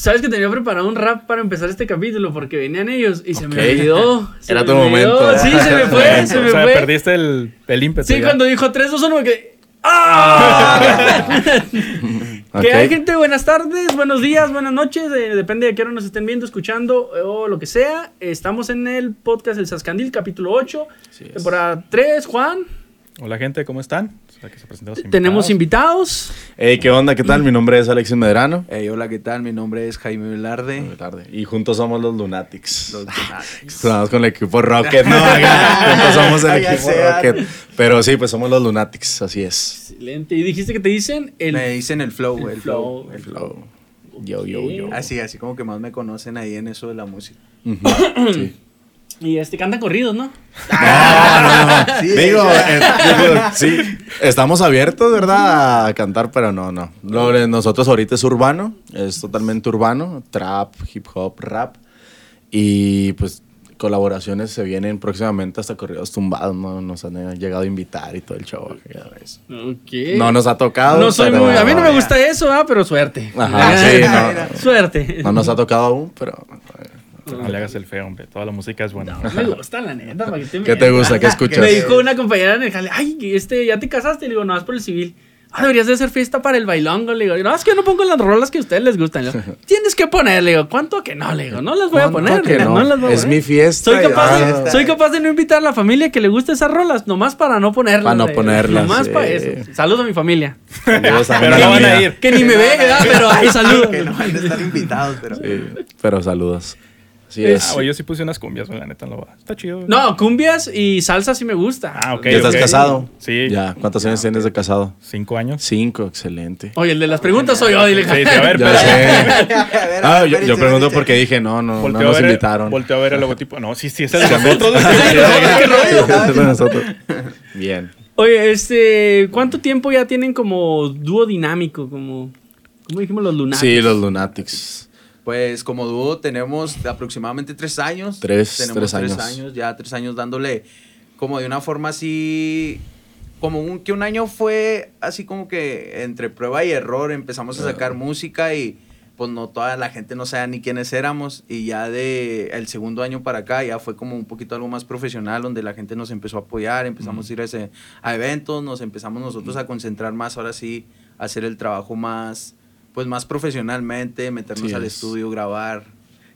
Sabes que tenía preparado un rap para empezar este capítulo porque venían ellos y se me olvidó. se Era me tu olvidó. momento. Sí, se me fue, se me o sea, fue. perdiste el, el ímpetu. Sí, ya. cuando dijo 3, 2, 1 me quedé. ¡Ah! Que hay gente, buenas tardes, buenos días, buenas noches, eh, depende de qué hora nos estén viendo, escuchando eh, o lo que sea. Estamos en el podcast El Sascandil, capítulo 8, es. temporada 3. Juan, Hola, gente, ¿cómo están? O sea, que se presenten los tenemos invitados. Hey, ¿qué onda? ¿Qué tal? Mi nombre es Alexis Medrano. Hey, hola, ¿qué tal? Mi nombre es Jaime Velarde. Y juntos somos los Lunatics. Los Lunatics. Estamos con el equipo Rocket, ¿no? juntos somos el equipo Rocket. Pero sí, pues somos los Lunatics, así es. Excelente. Y dijiste que te dicen el. Me dicen el flow, el, el flow. flow. El flow. Yo, yo, yo. Así, así como que más me conocen ahí en eso de la música. Sí. Y este cantan corridos, ¿no? Sí, Digo, eh, eh, digo, sí, estamos abiertos, ¿verdad? A cantar, pero no, no. Lo de nosotros ahorita es urbano, es totalmente urbano, trap, hip hop, rap. Y pues colaboraciones se vienen próximamente hasta corridos tumbados, ¿no? Nos han llegado a invitar y todo el show. ya ves. Ok. No nos ha tocado. No soy muy. A mí no me gusta eso, ah, pero suerte. Ajá, sí, no. Suerte. No nos ha tocado aún, pero... No le hagas el feo, hombre. Toda la música es buena. No me gusta, la neta. ¿para qué te ¿Qué te gusta? ¿Qué escuchas? Me dijo una compañera en el jale, ay, este, ¿ya te casaste? Le digo, no, es por el civil. Ah, deberías de hacer fiesta para el bailongo. Le digo, no, es que yo no pongo las rolas que a ustedes les gustan. Le digo, Tienes que poner, le digo, ¿cuánto que no? Le digo, no las voy a ¿Cuánto poner. que le digo, no? las voy a Es poner. mi fiesta. Soy capaz, de, soy capaz de no invitar a la familia que le guste esas rolas, nomás para no ponerlas. Para no ponerlas, Nomás sí. para eso. Saludos a mi familia. Saludos a Pero no van a ir. Que ni me ve, ¿verdad? Pero ay, saludos. que no van a estar invitados, pero. Sí, pero saludos. Así Es- es. Ah, güey, yo sí puse unas cumbias, güey, la neta no va. Está chido. güey. No, cumbias y salsa sí me gusta. Ah, ok. ¿Ya estás casado? Sí. Ya, ¿cuántos años tienes de casado? Cinco años. Cinco, excelente. Oye, el de las preguntas soy yo, dile. Sí, sí, a ver, pero. sé. A ver, Ah, yo, pregunto porque dije, no, no, no nos ver, invitaron. Volteo a ver el logotipo. No, sí, sí, es el de nosotros. Es de nosotros. Bien. Oye, este, ¿cuánto tiempo ya tienen como dúo dinámico? Como, ¿cómo dijimos los lunares? Sí, los Lunatics. Pues como dúo tenemos aproximadamente tres años. Tres, tenemos tres años. Ya tres años dándole como de una forma así. Como un, que un año fue así como que entre prueba y error empezamos a sacar música y pues no toda la gente no sabía ni quiénes éramos y ya de el segundo año para acá ya fue como un poquito algo más profesional donde la gente nos empezó a apoyar, empezamos a ir a, ese- a eventos, nos empezamos nosotros a concentrar más ahora sí, a hacer el trabajo más pues más profesionalmente, meternos Sí al es. estudio, grabar.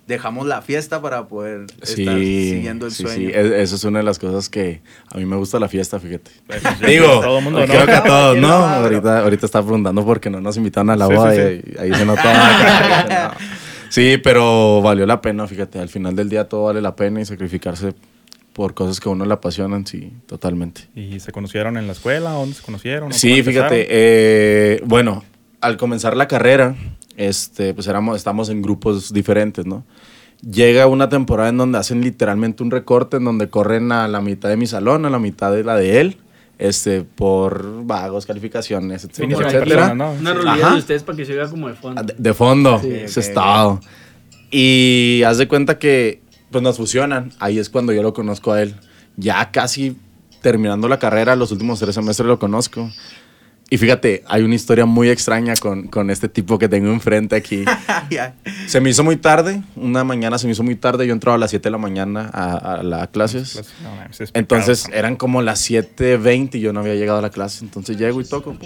Dejamos la fiesta para poder Sí, estar siguiendo el sí, sueño. sí. Eso es una de las cosas que a mí me gusta la fiesta, fíjate. Pues, sí, Digo, todo mundo, ¿no? creo que a todos, ¿no? No, Ahorita, ahorita está preguntando porque no nos invitaron a la Sí, boda sí, y ahí se nota. Sí, pero valió la pena, fíjate. Al final del día todo vale la pena y sacrificarse por cosas que a uno le apasionan, sí, totalmente. ¿Y se conocieron en la escuela? ¿Dónde se conocieron? ¿O Sí, fíjate, eh, bueno, al comenzar la carrera, este, pues éramos, estamos en grupos diferentes, ¿no? Llega una temporada en donde hacen literalmente un recorte, en donde corren a la mitad de mi salón, a la mitad de la de él, este, por vagos, calificaciones, etcétera, etcétera. persona, ¿no? Una rolilla de ustedes para que se vea como de fondo. Ah, De, de fondo, Sí, eso ok, es todo. Y haz de cuenta que pues nos fusionan. Ahí es cuando yo lo conozco a él. Ya casi terminando la carrera, los últimos tres semestres lo conozco. Y fíjate, hay una historia muy extraña con, con este tipo que tengo enfrente aquí. Se me hizo muy tarde, una mañana se me hizo muy tarde, yo entraba a las 7 de la mañana a, a las clases. Entonces eran como las 7.20 y yo no había llegado a la clase. Entonces llego y toco.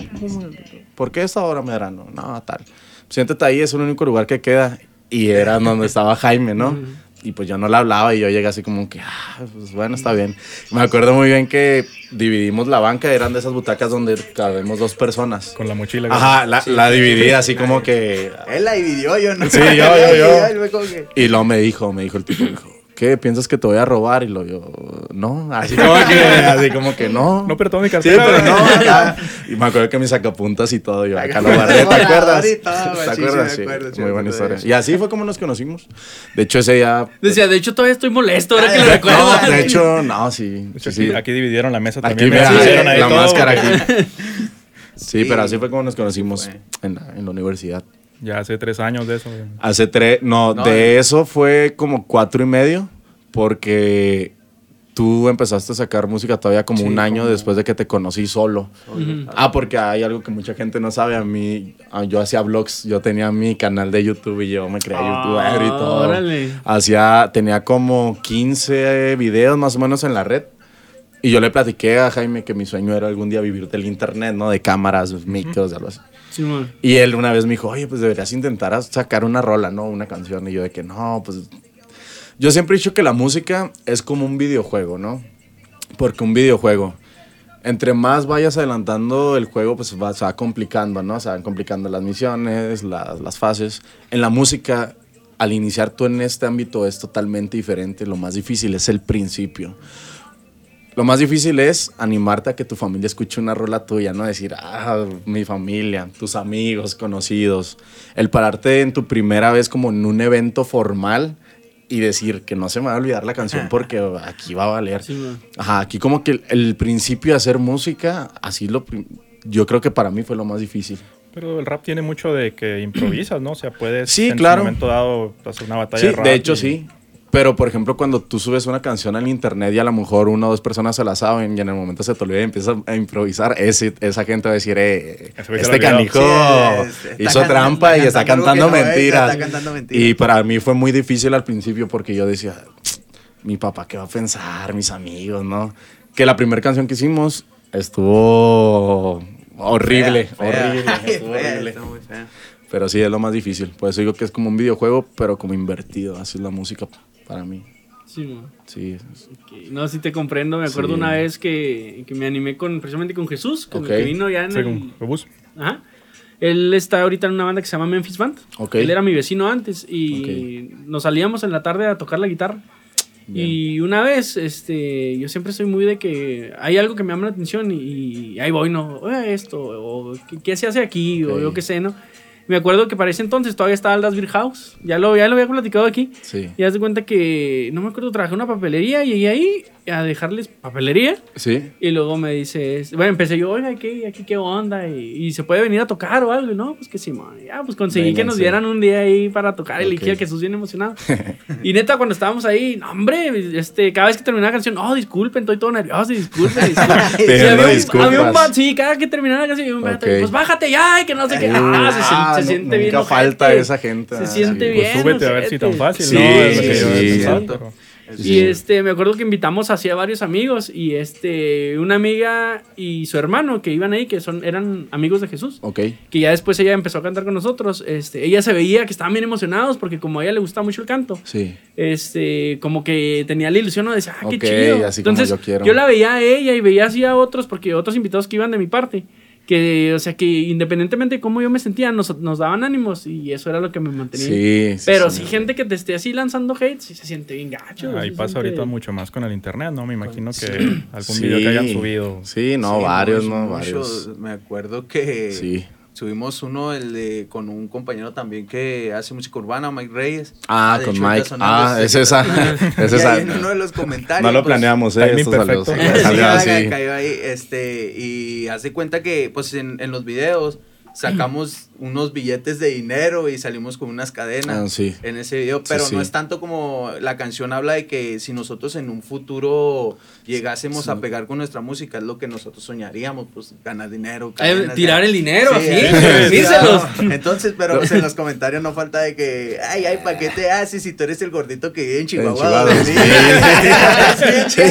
¿Por qué esa hora me darán? No, no, tal. Siéntate ahí, es el único lugar que queda. Y era donde estaba Jaime, ¿no? Y pues yo no le hablaba y yo llegué así como que, ah, pues bueno, está bien. Me acuerdo muy bien que dividimos la banca, eran de esas butacas donde cabemos dos personas. Con la mochila. Ajá, la, la dividí así como que... Él la dividió, yo no. Sí, yo, yo, yo. Y luego me dijo, me dijo el tipo, me dijo, ¿qué? ¿Piensas que te voy a robar? Y lo yo, no, así como que, así como que no. No, pero toda mi Sí, cartera. pero güey. no. Y me acuerdo que mis sacapuntas y todo, yo acá lo guardé, ¿te acuerdas? ¿Te sí, sí acuerdas? Sí, acuerdo, sí muy buena historia. Y así fue como nos conocimos. De hecho, ese día... Decía, de hecho, todavía estoy molesto ahora que lo recuerdo. No, de hecho, no, sí. De hecho, sí, aquí, sí. aquí dividieron la mesa Aquí, también. hicieron ahí la todo, máscara aquí. Sí, Sí. pero así fue como nos conocimos en la, en la universidad. Ya hace tres años de eso. Hace tres, no, No, de eh. eso fue como cuatro y medio, porque tú empezaste a sacar música todavía como Sí, un año como- después de que te conocí solo. Ah, porque hay algo que mucha gente no sabe. A mí, ah, yo hacía vlogs, yo tenía mi canal de YouTube y yo me creía Ah, youtuber y todo. órale. Hacía, tenía como 15 videos más o menos en la red. Y yo le platiqué a Jaime que mi sueño era algún día vivir del internet, ¿no? De cámaras, micros, algo así. Sí. Y él una vez me dijo, oye, pues deberías intentar sacar una rola, ¿no? Una canción. Y yo de que no, pues... Yo siempre he dicho que la música es como un videojuego, ¿no? Porque un videojuego, entre más vayas adelantando el juego, pues va, se va complicando, ¿no? Se van complicando las misiones, las, las fases. En la música, al iniciar tú en este ámbito es totalmente diferente. Lo más difícil es el principio. Lo más difícil es animarte a que tu familia escuche una rola tuya, no decir, ah, mi familia, tus amigos, conocidos. El pararte en tu primera vez como en un evento formal y decir que no se me va a olvidar la canción porque aquí va a valer. Sí. Ajá, aquí como que el, el principio de hacer música, así lo... Yo creo que para mí fue lo más difícil. Pero el rap tiene mucho de que improvisas, ¿no? O sea, puedes Sí, en claro. su momento dado hacer una batalla Sí, de rap. de hecho y- sí. Pero, por ejemplo, cuando tú subes una canción al internet y a lo mejor una o dos personas se la saben y en el momento se te olvida y empiezas a improvisar, ese, esa gente va a decir, eh, este canijo Sí, es- hizo can- trampa y está cantando no es, mentiras. está cantando mentiras. Y para mí fue muy difícil al principio porque yo decía, mi papá, ¿qué va a pensar? Mis amigos, ¿no? Que la primera canción que hicimos estuvo horrible, Fea, fea. horrible, estuvo fea, horrible. está muy fea. Pero sí, es lo más difícil. Por eso digo que es como un videojuego, pero como invertido. Así es la música para mí. Sí, man. Sí. es- Ok, No, sí te comprendo. Me acuerdo Sí. una vez que, que me animé con, precisamente con Jesús, con el que vino ya en Sí, el... bus. Ajá. Él está ahorita en una banda que se llama Memphis Band. Ok. Él era mi vecino antes y nos salíamos en la tarde a tocar la guitarra. Y una vez, este, yo siempre soy muy de que hay algo que me llama la atención y, y ahí voy, ¿no? Oye, esto, o ¿qué, qué se hace aquí, o yo qué sé, ¿no? Me acuerdo que para ese entonces todavía estaba el Das Beer House, ya lo, ya lo había platicado aquí. Sí. Y haz de cuenta que, no me acuerdo, trabajé en una papelería y llegué ahí a dejarles papelería. Sí. Y luego me dice, bueno, empecé yo, oiga, ¿qué, aquí qué onda? Y, y se puede venir a tocar o algo. Y no, pues que sí, man. Ya, pues conseguí que nos dieran un día ahí para tocar. Y le dije Ok. que Jesús bien emocionado. y neta, cuando estábamos ahí, no, hombre, este, cada vez que terminaba la canción, no, disculpen, estoy todo nervioso, disculpen, disculpen. Y Pidiendo había un, disculpas. había un sí, cada que terminaba la canción, había un vato, Ok. pues bájate ya, que no sé qué. Ah, se, Ah, se no- siente bien. Nunca falta esa gente. Se siente sí. bien. Pues súbete a ver si tan fácil, Sí, ¿no? Yo he sí, Y este, me acuerdo que invitamos así a varios amigos y este, una amiga y su hermano que iban ahí, que son, eran amigos de Jesús. Ok. Que ya después ella empezó a cantar con nosotros. Este, ella se veía que estaban bien emocionados porque como a ella le gusta mucho el canto, Sí. este, como que tenía la ilusión de decir, ah, qué Ok, chido. así como Entonces, yo quiero. la veía a ella y veía así a otros, porque otros invitados que iban de mi parte. Que, o sea, que independientemente de cómo yo me sentía, nos, nos daban ánimos y eso era lo que me mantenía. Sí. sí, Pero sí. sí, gente que te esté así lanzando hate, sí se siente bien gacho. Ahí sí pasa siente- ahorita mucho más con el internet, ¿no? Me imagino que algún Sí. video que hayan subido. Sí, no, Sí, varios, ¿no? muchos. Varios. Me acuerdo que Sí. Subimos uno el de, con un compañero también que hace música urbana, Mike Reyes. Ah, de con hecho, Mike. Ah, este- es esa. Es Y esa. ahí en uno de los comentarios. No lo pues, planeamos, ¿eh? timing Esto salió, así. cayó ahí, este, y hace cuenta que, pues, en, en los videos sacamos unos billetes de dinero y salimos con unas cadenas Ah, sí. en ese video, pero sí. no es tanto como la canción habla de que si nosotros en un futuro llegásemos Sí. a pegar con nuestra música, es lo que nosotros soñaríamos, pues, ganar dinero. Eh, tirar ya. el dinero, así, sí, claro. Entonces, pero pues, en los comentarios no falta de que, ay, ay, ¿para qué te haces si tú eres el gordito que vive en Chihuahua? Sí. vive?" ¿Sí?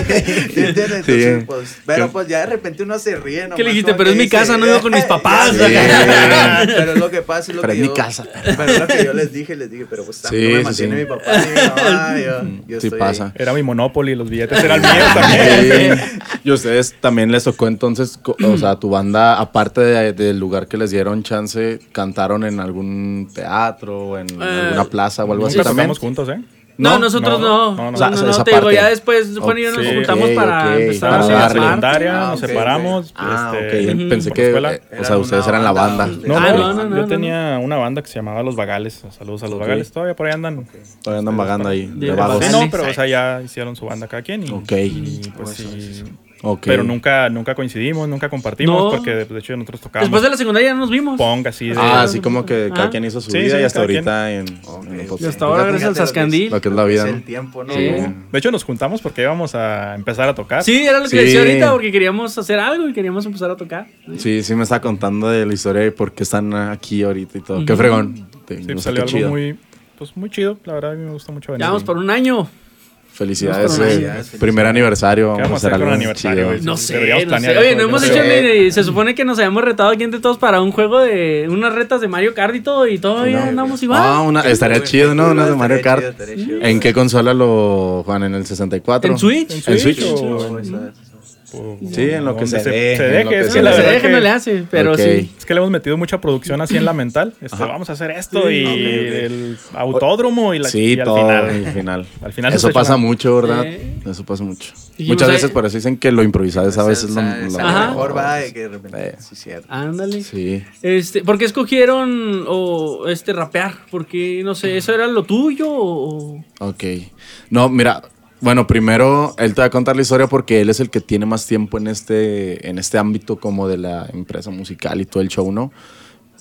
¿Sí? Entonces, Sí. pues, pero pues ya de repente uno se ríe. ¿Qué le dijiste? Pero es mi casa, no vivo con mis papás. Sí, Sí. pero es lo que pasa, es lo Pero que es mi yo... casa. Pero es lo que yo les dije, les dije, pero pues Sí, me sí, mantiene sí. mi papá y mi mamá, yo, yo Sí estoy pasa. ahí. Era mi Monopoly, los billetes eran míos también. Sí. Y ustedes también les tocó entonces, o sea, tu banda, aparte de- del lugar que les dieron chance, cantaron en algún teatro, o en Eh, alguna plaza o algo así también. juntos, ¿eh? No, No, nosotros no. no, no, No, no. no, O sea, no, esa te digo, ya después Juan y yo nos Ok, juntamos para ok, empezar a armar. secundaria, Ah, nos separamos. Ah, este, ok. Pensé que, la escuela. eh, o sea, ustedes eran la banda, No, Ah, no, no, no, no, yo no. tenía una banda que se llamaba Los Vagales. Saludos a Los. Vagales. Todavía por ahí andan. Todavía andan vagando ahí, De vagos. Sí, no, pero o sea, ya hicieron su banda cada quien. Y, Ok. y, pues sí. Pero nunca, nunca coincidimos, nunca compartimos, No. porque de hecho nosotros tocábamos Después de la secundaria ya nos vimos. pong así de... Ah, así como que cada Ah. quien hizo su Sí, vida sí, y hasta quien. ahorita en, Ok, en. Y hasta ahora, gracias al lo que es- Zascandil. Lo que es la vida, el tiempo, ¿no? Sí. De hecho nos juntamos porque íbamos a empezar a tocar. Sí, era lo que Sí. decía ahorita, porque queríamos hacer algo y queríamos empezar a tocar. Sí, sí me está contando de la historia de por qué están aquí ahorita y todo. Qué fregón. Te- Sí, no pues salió algo chido. muy, pues, muy chido. La verdad, a mí me gusta mucho venir. Ya vamos por un año. Felicidades, eh. Felicidades, primer aniversario. ¿Qué Vamos a hacer con el aniversario, chido. No sé, no sé. Oye, no hemos hecho ni. Se supone que nos habíamos retado aquí entre todos para un juego de unas retas de Mario Kart y todo, y todavía No. andamos igual. Ah, una, estaría chido, ¿no? Una de Mario Kart. chido. ¿En qué consola lo juegan? ¿En el 64? ¿En Switch? ¿En ¿En Switch? Switch? Eso- o- Sí, en lo que se Se en lo deje, es se que la se deje, no le hace, pero sí. Es que le hemos metido mucha producción así en la mental. Este, vamos a hacer esto y el autódromo y, la, Sí, y al todo final. al final. Al final Eso se pasa mucho, ¿verdad? Eh. Eso pasa mucho. Muchas veces por eso dicen que lo improvisado es a veces lo, mejor va de que de repente. Eh. Sí, cierto. Ándale. Sí. Este, ¿Por qué escogieron o este rapear? Porque, no sé, ¿eso era lo tuyo o...? Ok. No, mira, bueno, primero él te va a contar la historia porque él es el que tiene más tiempo en este, en este ámbito como de la empresa musical y todo el show, ¿no?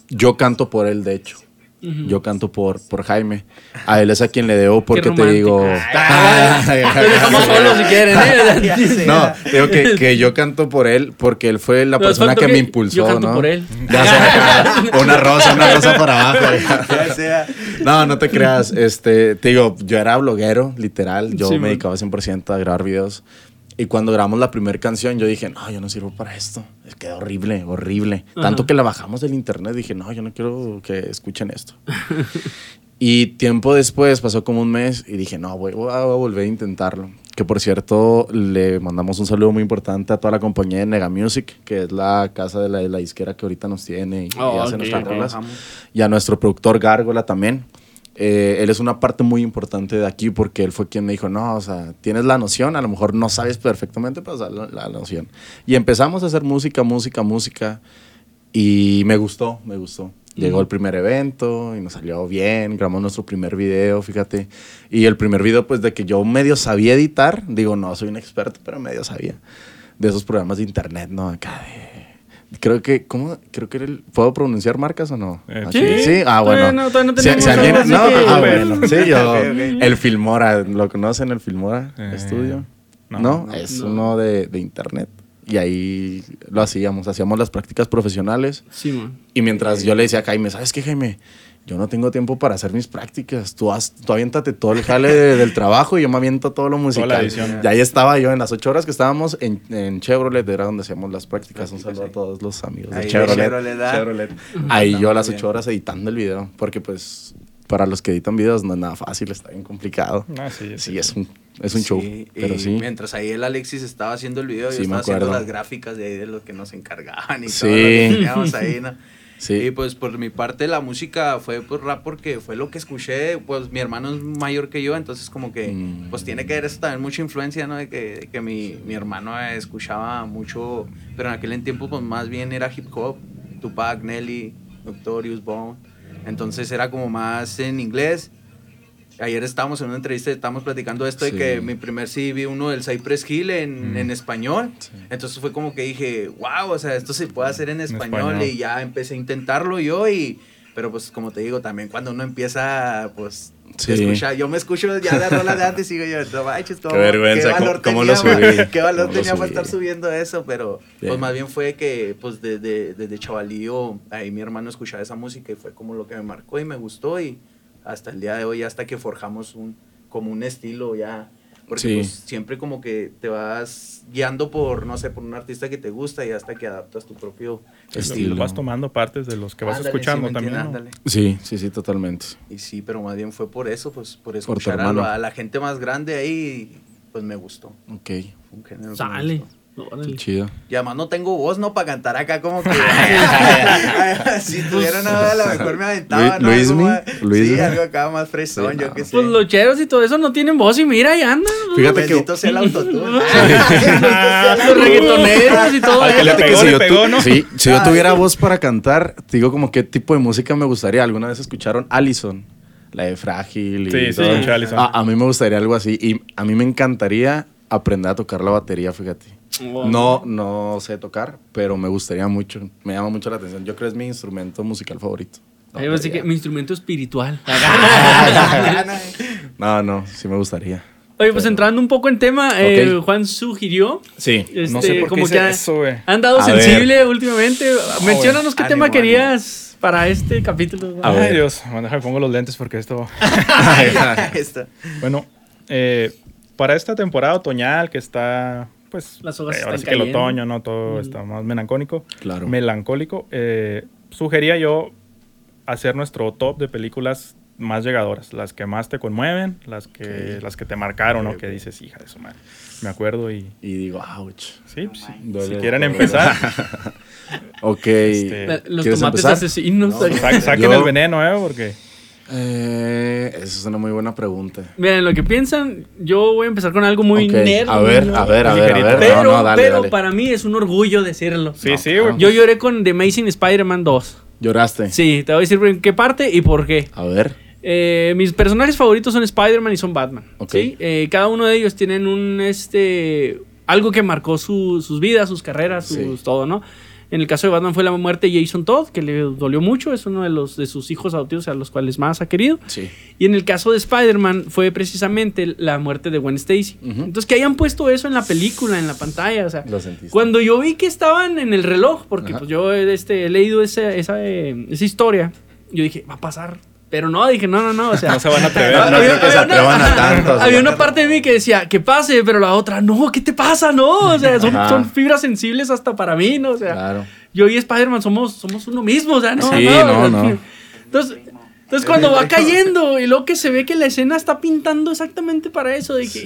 Yo canto por él, de hecho. Yo canto por, por Jaime. A él es a quien le debo porque te digo... Dejamos solos si quieren, ¿eh? No, te digo que, que yo canto por él porque él fue la persona que, que me impulsó, yo canto ¿no? por él. Ya sé, una rosa, una rosa para abajo. Ya sea. No, no te creas. Este, te digo, yo era bloguero, literal. Yo Sí, me man. dedicaba 100% a grabar videos. Y cuando grabamos la primera canción, yo dije, no, yo no sirvo para esto. Es que horrible, horrible. Tanto Ajá. que la bajamos del internet, dije, no, yo no quiero que escuchen esto. y tiempo después, pasó como un mes, y dije, no, voy, voy a volver a intentarlo. Que por cierto, le mandamos un saludo muy importante a toda la compañía de Nega Music, que es la casa de la, de la disquera que ahorita nos tiene y, y Oh, hace ok, nuestras ok. rolas. Y a nuestro productor Gárgola también. Eh, él es una parte muy importante de aquí porque él fue quien me dijo, no, o sea, tienes la noción, a lo mejor no sabes perfectamente, pero sabes la, la noción. Y empezamos a hacer música, música, música y me gustó, me gustó. Llegó el primer evento y nos salió bien, grabamos nuestro primer video, fíjate. Y el primer video, pues de que yo medio sabía editar, digo, no soy un experto, pero medio sabía. De esos programas de internet, ¿no? Acá de... Creo que, ¿cómo? Creo que era el... ¿Puedo pronunciar marcas o no? Eh, Aquí. sí. Sí, ah, bueno. no- todavía no Si- tenemos si alguien- no, que- ah, bueno. Sí, yo. El Filmora, ¿lo conocen el Filmora Eh, Estudio? no. No, No, es no. uno de, de internet. Y ahí lo hacíamos, hacíamos las prácticas profesionales. Sí, man. Y mientras yo le decía a Jaime, ¿sabes qué, Jaime? Yo no tengo tiempo para hacer mis prácticas. Tú, haz, tú aviéntate todo el jale de- del trabajo y yo me aviento todo lo musical. la edición. Y ahí estaba yo en las ocho horas que estábamos en, en Chevrolet, era donde hacíamos las prácticas. Un saludo a todos los amigos de Ahí de Chevrolet. Chevrolet. Chevrolet. Ahí yo a las ocho horas editando el video, porque pues para los que editan videos no es nada fácil, está bien complicado. Ah, sí, Sí, es un, es un show, pero sí. Mientras ahí el Alexis estaba haciendo el video, yo estaba haciendo las gráficas de ahí de lo que nos encargaban y todo lo que teníamos ahí, ¿no? Sí. Y pues por mi parte la música fue por rap porque fue lo que escuché, pues mi hermano es mayor que yo, entonces como que Mm. pues tiene que haber eso también mucha influencia, ¿no? De que, de que mi, mi hermano escuchaba mucho, pero en aquel tiempo pues más bien era hip hop, Tupac, Nelly, Notorious, Bone, entonces era como más en inglés. Ayer estábamos en una entrevista y estábamos platicando esto Sí. de que mi primer sí vi uno del Cypress Hill en, Mm. en español. Sí. Entonces fue como que dije, wow, o sea, esto se puede hacer en español, español. y ya empecé a intentarlo yo y... Pero pues como te digo, también cuando uno empieza, pues, Sí. escucha, yo me escucho ya la rola de antes y digo yo, no manches, ¿cómo- Qué vergüenza, valor ¿cómo- cómo lo tenía, subí? ¿Qué valor ¿Cómo lo tenía para estar subiendo eso? Pero Bien. pues más bien fue que pues desde, desde chavalío ahí mi hermano escuchaba esa música y fue como lo que me marcó y me gustó y hasta el día de hoy, hasta que forjamos un como un estilo ya Porque Sí. pues, siempre como que te vas guiando por, no sé, por un artista que te gusta y hasta que adaptas tu propio Lo- Estilo. Lo vas tomando partes de los que vas Ándale, escuchando sí, también. Sí, sí, sí, totalmente. Y sí, pero más bien fue por eso, pues por escuchar a, hermano. lo- a la gente más grande ahí, pues me gustó. Ok, Fue un género que me Sale. gustó. Qué chido. Y además no tengo voz, ¿no? Para cantar acá como que... si tuviera nada, a lo mejor me aventaba, ¿no? Luis- Algo. Sí, algo acá más fresón, Sí, yo no. qué sé. Pues los cheros y todo eso no tienen voz y mira, y andan. Fíjate que- Bendito sea el autotune. Los reggaetoneros y todo que eso. Fíjate pegó, si yo pegó, tu- ¿no? Sí, si yo tuviera voz para cantar, te digo como qué tipo de música me gustaría. ¿Alguna vez escucharon Allison? La de Frágil y Sí, sí, todo. Allison. A, a mí me gustaría algo así. Y a mí me encantaría aprender a tocar la batería, fíjate. No, no sé tocar, pero me gustaría mucho. Me llama mucho la atención. Yo creo que es mi instrumento musical favorito. La Ahí va a decir que mi instrumento espiritual. No, no, sí me gustaría. Oye, pues entrando un poco en tema, eh. Juan sugirió. Sí. Este, No sé por qué como hice que ha- eso, güey. han dado A sensible últimamente. Menciónanos qué güey. tema Ánimo, querías para este capítulo. A ver. Ay, Dios. Bueno, déjame pongo los lentes porque esto. Bueno, eh, para esta temporada otoñal que está, pues, Las hojas eh, ahora están sí que el otoño, ¿no? Todo Mm. está más melancólico. Claro. Melancólico. eh, sugería yo hacer nuestro top de películas más llegadoras, las que más te conmueven, las que, las que te marcaron, ¿no? Ok, Que dices, hija de su madre. Me acuerdo y... Y digo, ouch. Sí, pues, si- Duele si quieren empezar, Ok. Este, Los ¿Quieres tomates empezar? asesinos. sa- saquen Yo- el veneno, ¿eh? Porque... Eh, esa es una muy buena pregunta. Miren, lo que piensan, yo voy a empezar con algo muy Ok, nerd. A ver, a ver, a ver, a ver. Pero, no, no, dale, pero dale. para mí es un orgullo decirlo. Sí, No, sí, güey. Yo lloré con The Amazing Spider-Man 2. Lloraste. Sí, te voy a decir en qué parte y por qué. A ver. Eh, mis personajes favoritos son Spider-Man y son Batman. Ok. ¿sí? Eh, cada uno de ellos tienen un este algo que marcó su- sus vidas, sus carreras, sus Sí. todo, ¿no? En el caso de Batman fue la muerte de Jason Todd, que le dolió mucho, es uno de los de sus hijos adoptivos a los cuales más ha querido. Sí. Y en el caso de Spider-Man fue precisamente la muerte de Gwen Stacy. Entonces que hayan puesto eso en la película, en la pantalla, o sea, Lo cuando yo vi que estaban en el reloj, porque Ajá. pues yo este, he leído esa, esa, eh, esa historia, yo dije, va a pasar. Pero no, dije, no, no, no, o sea... No se van a atrever. No, no había- creo que se había una- atrevan a tanto. Había una parte de mí que decía, que pase, pero la otra, no, ¿qué te pasa? No, o sea, son, fibras sensibles hasta para mí, ¿no? O sea, Claro. yo y Spider-Man somos, somos uno mismo, o sea, no, Sí, no, no. Entonces, entonces cuando va cayendo y luego que se ve que la escena está pintando exactamente para eso, de que, Sí.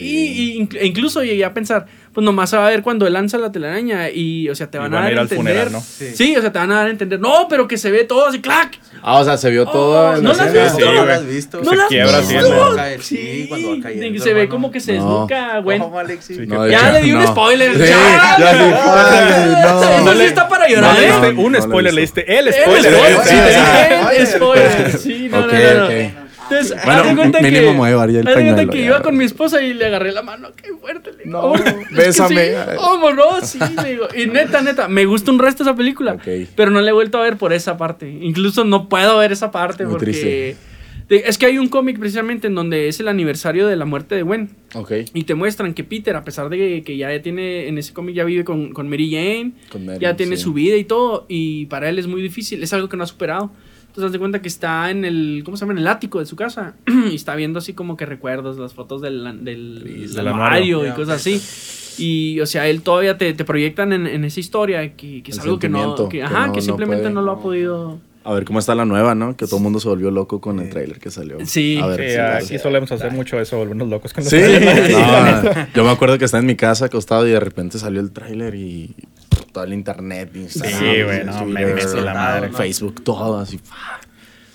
y, e incluso llegué a pensar, pues nomás se va a ver cuando él lanza la telaraña y, o sea, te van, van a a dar ir a al entender. funeral, ¿no? Sí. Sí. o sea, te van a dar a entender, no, pero que se ve todo así, clac. Ah, o sea, se vio todo. en ¿no la has visto? Sí, ¿No lo has visto? No Se la has visto. Cuando caer, sí, cuando va que se ve como que se No. desnuca, güey. Ya le di un no. spoiler. Ya, ya no. sí está para llorar, No leíste no, un spoiler, visto. leíste el spoiler. sí, o sea, el spoiler. Sí, no, Ok, no, no, no. ok. Entonces, Bueno, mínimo que, ya el pañuelo, que ya. iba con mi esposa y le agarré la mano. Qué fuerte. Le digo, No, "Oh, es que bésame. sí, ¿Cómo no? Sí, le digo. Y neta, neta, me gusta un resto esa película. Ok. Pero no la he vuelto a ver por esa parte. Incluso no puedo ver esa parte Muy porque... triste. es que hay un cómic precisamente en donde es el aniversario de la muerte de Gwen. Ok. Y te muestran que Peter, a pesar de que, que ya tiene, en ese cómic ya vive con, con Mary Jane, Con Mary, ya tiene sí. su vida y todo, y para él es muy difícil, es algo que no ha superado. Entonces, haz de cuenta que está en el, ¿cómo se llama? En el ático de su casa, y está viendo así como que recuerdos, las fotos del, del, Del del armario. armario y cosas así. Y, o sea, él todavía te, te proyectan en, en esa historia que, que es El algo que no, que ajá, no- que no simplemente puede. no lo ha podido... A ver cómo está la nueva, ¿no? Que todo el mundo se volvió loco con el trailer que salió. Sí. A ver, Sí, sí, aquí sí. solemos hacer mucho eso, volvernos locos con los Sí, no, yo me acuerdo que estaba en mi casa acostado y de repente salió el tráiler y todo el internet, Instagram, Sí, güey, no, Twitter, la madre. Facebook, todo así.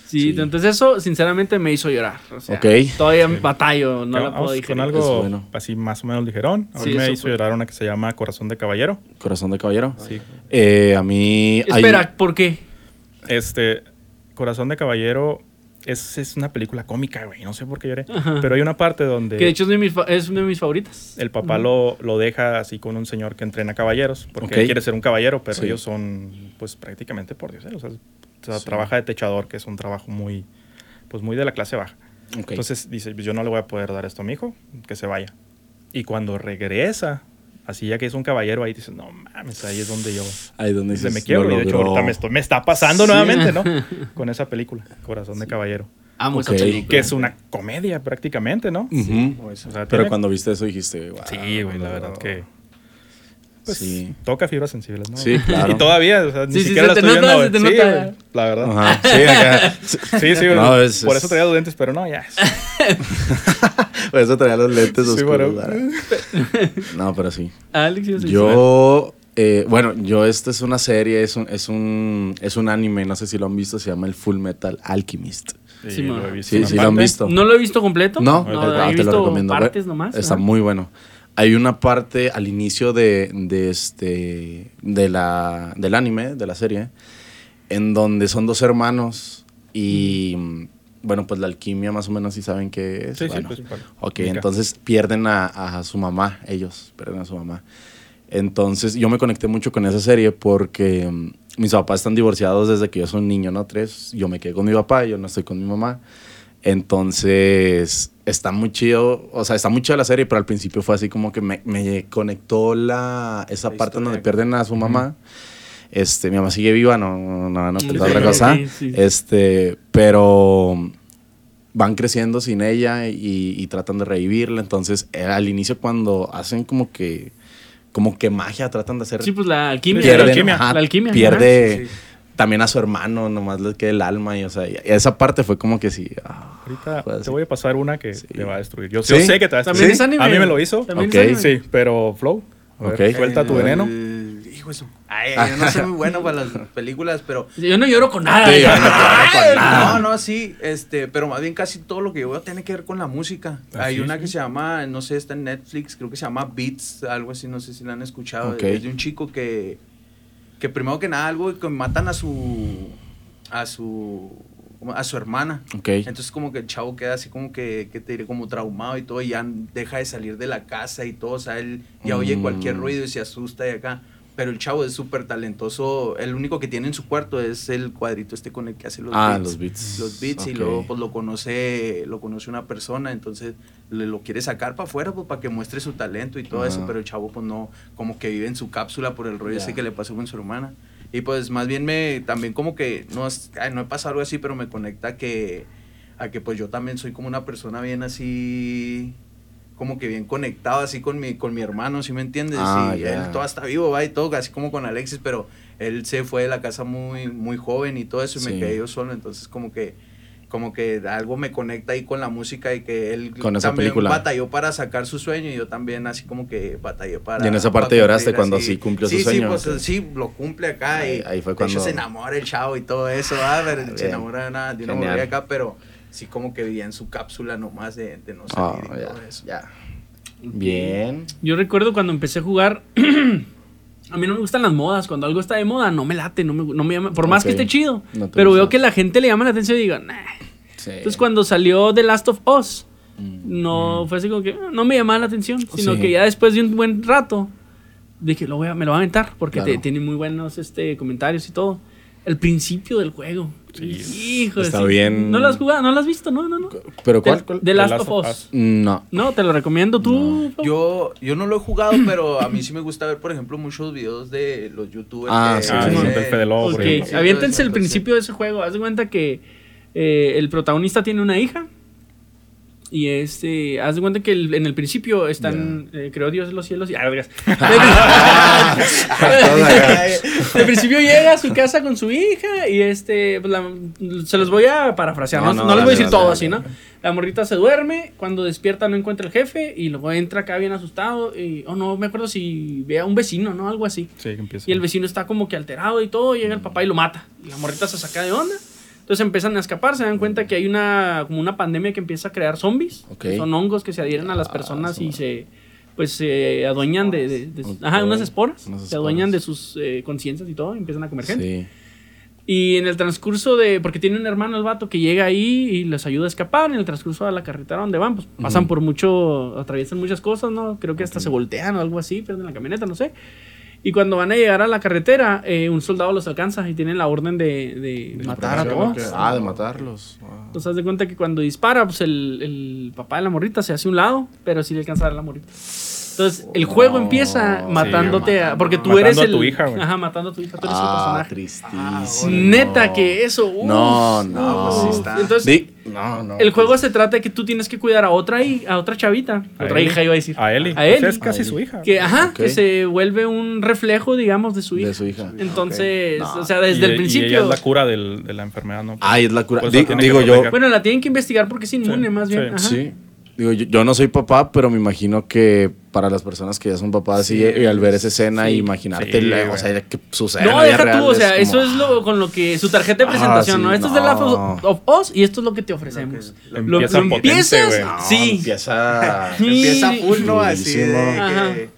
Sí, Sí. entonces eso sinceramente me hizo llorar. O sea, Ok. Todavía batallo, no la puedo digerir. con algo bueno. así más o menos ligerón. A mí Sí, me hizo fue. llorar una que se llama Corazón de Caballero. Corazón de caballero. Sí. Eh, a mí. hay- Espera, ¿por qué? Este, Corazón de Caballero es, es una película cómica, güey. No sé por qué lloré. Ajá. Pero hay una parte donde Que de hecho es, de mis, fa- es una de mis favoritas. el papá lo, lo deja así con un señor que entrena caballeros. Porque él quiere ser un caballero, pero Sí. ellos son, pues, prácticamente por Dios. O sea, o sea, Sí. trabaja de techador, que es un trabajo muy, pues, muy de la clase baja. Ok. Entonces dice, "Pues yo no le voy a poder dar esto a mi hijo, que se vaya. Y cuando regresa, así ya que es un caballero, ahí dices, no mames, ahí es donde yo Ahí donde dices, me quiebro. lo Y de hecho ahorita me, estoy- me está pasando Sí. nuevamente, ¿no? Con esa película, Corazón de Caballero. Amo Ok. esa película. Que es una comedia prácticamente, ¿no? O sea, Pero tiene- cuando viste eso dijiste, wow. Sí, güey, la verdad que... Pues, Sí. toca fibras sensibles, ¿no? Sí, claro. Y todavía, o sea, ni Sí, sí, siquiera se la te estoy nota, viendo, se te güey. nota. Sí, güey, la verdad. Ajá. Sí, acá. Sí, sí, güey. No, es- Por es- eso traía los lentes, pero no, ya. Por eso traía los lentes Sí, oscuros. No, pero sí. Alex, decir- Yo, eh, bueno, yo, esta es una serie, es un, es un, es un anime, no sé si lo han visto, se llama el Full Metal Alchemist. Sí, Sí, lo he visto Sí, una sí lo han visto. No lo he visto completo. No, no ah, he te lo recomiendo. partes Bueno, nomás. Está muy bueno. Hay una parte al inicio de, de este, de la, del anime, de la serie, en donde son dos hermanos y, mm, bueno, pues la alquimia más o menos sí saben qué es. Sí, sí, Bueno, pues, bueno. Ok, Mica. entonces pierden a, a su mamá, ellos pierden a su mamá. Entonces yo me conecté mucho con esa serie porque mm, mis papás están divorciados desde que yo soy un niño, ¿no? Tres, yo me quedé con mi papá, yo no estoy con mi mamá. Entonces está muy chido, o sea, está muy chida la serie, pero al principio fue así como que me, me conectó la, esa La parte historia. donde pierden a su mamá. Este, mi mamá sigue viva, no, no, no, Sí, pensaba otra cosa. sí. Este, pero van creciendo sin ella y, y tratan de revivirla. Entonces, eh, al inicio cuando hacen como que como que magia, tratan de hacer Sí, pues la alquimia. Pierden, la alquimia. ajá, la alquimia. pierde. Sí, también a su hermano, nomás le queda el alma y o sea, y esa parte fue como que sí. ah, Ahorita te voy a pasar una que Sí. te va a destruir. Yo, ¿Sí? yo sé que te va a También destruir. es anime. A mí me lo hizo. También Ok. es anime. Sí, pero Flow. a ver, Ok. Suelta tu veneno. Hijo de su- Ay, yo no soy muy bueno para las películas, pero. Yo no lloro con nada. Sí, yo no lloro con No, no, sí, este, pero más bien casi todo lo que yo veo tiene que ver con la música. Ah, Hay una que se llama, no sé, está en Netflix, creo que se llama Beats, algo así, no sé si la han escuchado. Ok. Es de un chico que, que primero que nada, algo que matan a su, a su, a su hermana. Ok. Entonces como que el chavo queda así como que, que te diré, como traumado y todo, y ya deja de salir de la casa y todo, o sea, él ya oye Mm. cualquier ruido y se asusta y acá. Pero el chavo es súper talentoso, el único que tiene en su cuarto es el cuadrito este con el que hace los Ah, beats. los beats. Los beats y luego pues lo conoce, lo conoce una persona, entonces le lo quiere sacar para afuera pues para que muestre su talento y todo eso, pero el chavo pues no, como que vive en su cápsula por el rollo Ya. ese que le pasó con su hermana. Y pues más bien me, también como que, no, ay, no he pasado algo así, pero me conecta que, a que pues yo también soy como una persona bien así, como que bien conectado así con mi, con mi hermano, ¿sí me entiendes? Ah, y ya. él todavía está vivo, va, y todo, así como con Alexis, pero él se fue de la casa muy, muy joven y todo eso, y Sí. me quedé yo solo, entonces como que como que algo me conecta ahí con la música y que él Con esa también película. batalló para sacar su sueño y yo también así como que batallé para Y en esa parte lloraste cuando así. sí cumplió su Sí, sueño, Sí, pues sí, lo cumple acá Ahí- y ahí fue de cuando- hecho se enamora el chavo y todo eso, ah, pero se enamora de una, de una mujer acá, pero sí como que vivía en su cápsula nomás de, de no Ah, salir y ya, todo eso. ya. Bien. Yo recuerdo cuando empecé a jugar. A mí no me gustan las modas. Cuando algo está de moda, no me late, no me, no me llama. Por más que esté chido. No pero gusta. veo que la gente le llama la atención y digo, nah. Sí. Entonces cuando salió The Last of Us, Mm. no fue así como que ah, no me llamaba la atención. Sino Sí. que ya después de un buen rato, dije, lo voy a, me lo voy a aventar. Porque Claro. te- tiene muy buenos este, comentarios y todo. El principio del juego. Hijo Está bien. ¿No lo has jugado? ¿No lo has visto? No, no, no. ¿Pero The- cuál? cuál? The Last of Us. No. No, te lo recomiendo tú. Pau? Yo, yo no lo he jugado, pero a mí sí me gusta ver, por ejemplo, muchos videos de los youtubers. Ah, que sí, Ah, sí, sí, sí. del Fede Lobo, por Ok, ejemplo. Sí, aviéntense el principio de ese juego. Haz de cuenta que eh, el protagonista tiene una hija. Y este, haz de cuenta que el- en el principio están, eh, creó Dios los cielos y ah, vergas. Al principio llega a su casa con su hija y este, pues, la- se los voy a parafrasear, no, No, no, no, les voy a decir todo así, ¿no? La morrita se duerme, cuando despierta no encuentra el jefe y luego entra acá bien asustado y, oh no, me acuerdo si ve a un vecino, ¿no? Algo así. Sí, que empieza. Y el vecino está como que alterado y todo, llega el papá y lo mata. Y la morrita se saca de onda. Entonces empiezan a escapar, se dan cuenta que hay una como una pandemia que empieza a crear zombies. Ok. que Son hongos que se adhieren a las Ah, personas y se pues se adueñan de, de- ajá, unas esporas, Unas se adueñan de sus eh, conciencias y todo, y empiezan a comer gente. Sí. Y en el transcurso de, porque tiene un hermano el vato que llega ahí y les ayuda a escapar, en el transcurso de la carretera donde van, pues pasan por mucho, atraviesan muchas cosas, ¿no? Creo que hasta se voltean o algo así, pierden la camioneta, no sé. Y cuando van a llegar a la carretera, eh, un soldado los alcanza y tienen la orden de, de matar a todos. Ah, de matarlos. Ah. Entonces, haz de cuenta que cuando dispara, pues el, el papá de la morrita se hace a un lado, pero sí le alcanza a la morrita. Entonces, el juego No. empieza Sí, matándote a. Porque tú Matando eres a el. tu hija, güey. Ajá, matando a tu hija, tú eres Ah, el personaje. tristísimo. Neta, que eso. uf, No, no. No, pues sí está. Entonces, Di- no, No. El juego se trata de que tú tienes que cuidar a otra, hi- a otra chavita. A otra Ellie. hija iba a decir. A Eli. A Ellie. Pues es casi A su hija. Que, ajá, que se vuelve un reflejo, digamos, de su hija. De su hija. Entonces, o sea, desde Y- el Y principio. ella es la cura del- de la enfermedad, ¿no? Ay, es la cura. Pues Di- digo yo. Bueno, la tienen que investigar porque es inmune, Sí, más bien. sí. Digo, yo, yo no soy papá, pero me imagino que para las personas que ya son papás Sí, y, y al ver esa escena sí. y imaginarte, Sí, la- o sea, que sucede. No, la deja real, tú, o sea, como, eso es lo con lo que su tarjeta de Ah, presentación, sí, ¿no? Esto es no. The Last of, of Us y esto es lo que te ofrecemos. Lo Lo, Empieza lo potente, empiezas. No, sí. Empieza. Sí. Empieza full, ¿no? Así de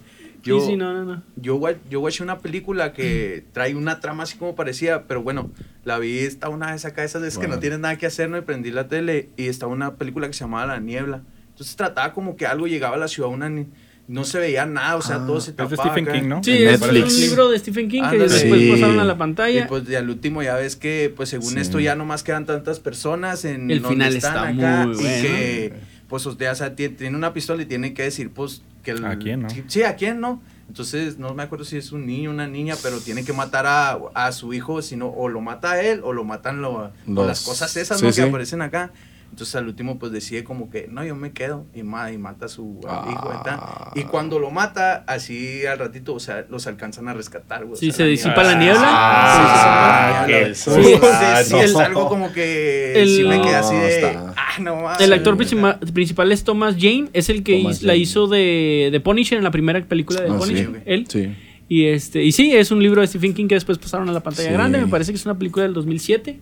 que yo, sí, sí, no, no, no. yo, yo watché una película que trae una trama así como parecía, pero bueno, la vi esta una vez acá, esas veces que Bueno. no tienes nada que hacer, ¿no? Y prendí la tele y estaba una película que se llamaba La Niebla. Entonces trataba como que algo llegaba a la ciudad, una ni- no se veía nada, o sea, Ah, todo se Es de tapaba. Stephen acá. King, ¿no? Sí, En es Netflix. un libro de Stephen King que después Sí. pasaron a la Y pantalla. pues y al último ya ves que, pues según Sí. esto ya nomás quedan tantas personas en El donde final están está acá muy y bueno. que, pues, o sea, tiene una pistola y tiene que decir, pues, que el- ¿A quién, no? Sí, ¿a quién, no? Entonces, no me acuerdo si es un niño o una niña, pero tiene que matar a, a su hijo, sino o lo mata a él o lo matan lo, o Los- las cosas esas, sí, ¿no? sí. Que aparecen acá. Entonces, al último, pues, decide como que, no, yo me quedo y, ma- y mata a su Ah. hijo. ¿verdad? Y cuando lo mata, así al ratito, o sea, los alcanzan a rescatar, güey. o Sí, sea, se la disipa la niebla. Ah, Sí, sí, Ah, es algo como que El- sí me quedé así de. está- Ah, no. El actor principal, principal es Thomas Jane, es el que Thomas la Jane. hizo de, de Punisher en la primera película de Ah, Punisher, sí. él. Sí. Y este y sí, es un libro de Stephen King que después pasaron a la pantalla Sí. grande, me parece que es una película del 2007.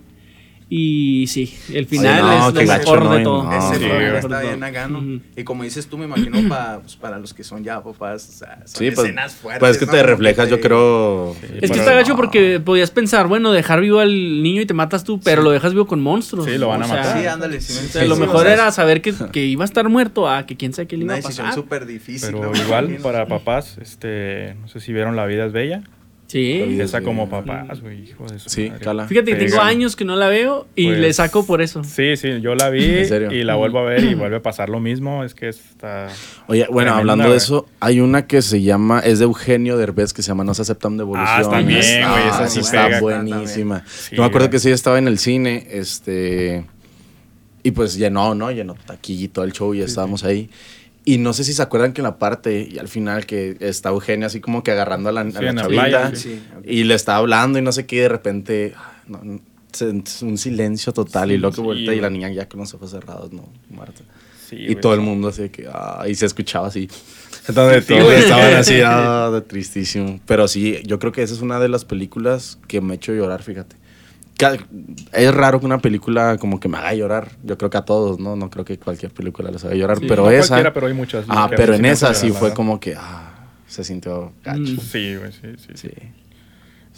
Y sí, el final Oye, no, es lo gacho, mejor ¿no? de todo. no, Ese sí, está bien acá, ¿no? Ujú. Y como dices tú, me imagino pa- pues, para los que son ya papás, o sea, son Sí, pues, escenas fuertes. pues es que ¿no? te reflejas, yo creo. Sí, Es que está gacho porque podías pensar, bueno, dejar vivo al niño y te matas tú, pero lo dejas vivo con monstruos. Sí, lo van a O sea, matar. Sí, ándale, o sea, sí, lo sí, mejor o sea, era saber que, que iba a estar muerto a que quién sabe qué le iba Una a decisión pasar. súper difícil. Pero igual para papás, este, no sé si vieron La vida es bella. Sí. Esa como papás, güey, hijo de su Sí, madre. cala. Fíjate que tengo años que no la veo y Pues, le saco por eso. Sí, sí, yo la vi ¿En serio? y la vuelvo a ver y vuelve a pasar lo mismo. Es que está. Oye, bueno, Tremenda, hablando de eso, hay una que se llama, es de Eugenio Derbez, que se llama No se aceptan devoluciones. Ah, está bien, güey, esa sí está pega. buenísima. Sí, Yo me acuerdo güey. que sí, estaba en el cine, este, y pues llenó, ¿no? Llenó todo el show y estábamos ahí. Y no sé si se acuerdan que en la parte, y al final, que está Eugenio así como que agarrando a la, a Sí, la en la chavita, playa, sí. ok. y le está hablando y no sé qué, y de repente, ah, no, un silencio total, y luego que Sí, vuelta y la niña ya con los ojos cerrados, no, muerta. Sí, Y güey. todo el mundo así que, ah, y se escuchaba así. Entonces Sí, todos estaban así, ah, de tristísimo. Pero sí, yo creo que esa es una de las películas que me ha hecho llorar, fíjate. Es raro que una película como que me haga llorar. Yo creo que a todos, ¿no? No creo que cualquier película les haga llorar. Sí, pero no esa. cualquiera, pero hay muchas. ah, pero en esa sí fue como que, ah, se sintió gacho. Mm. Sí, güey, sí, sí. Sí.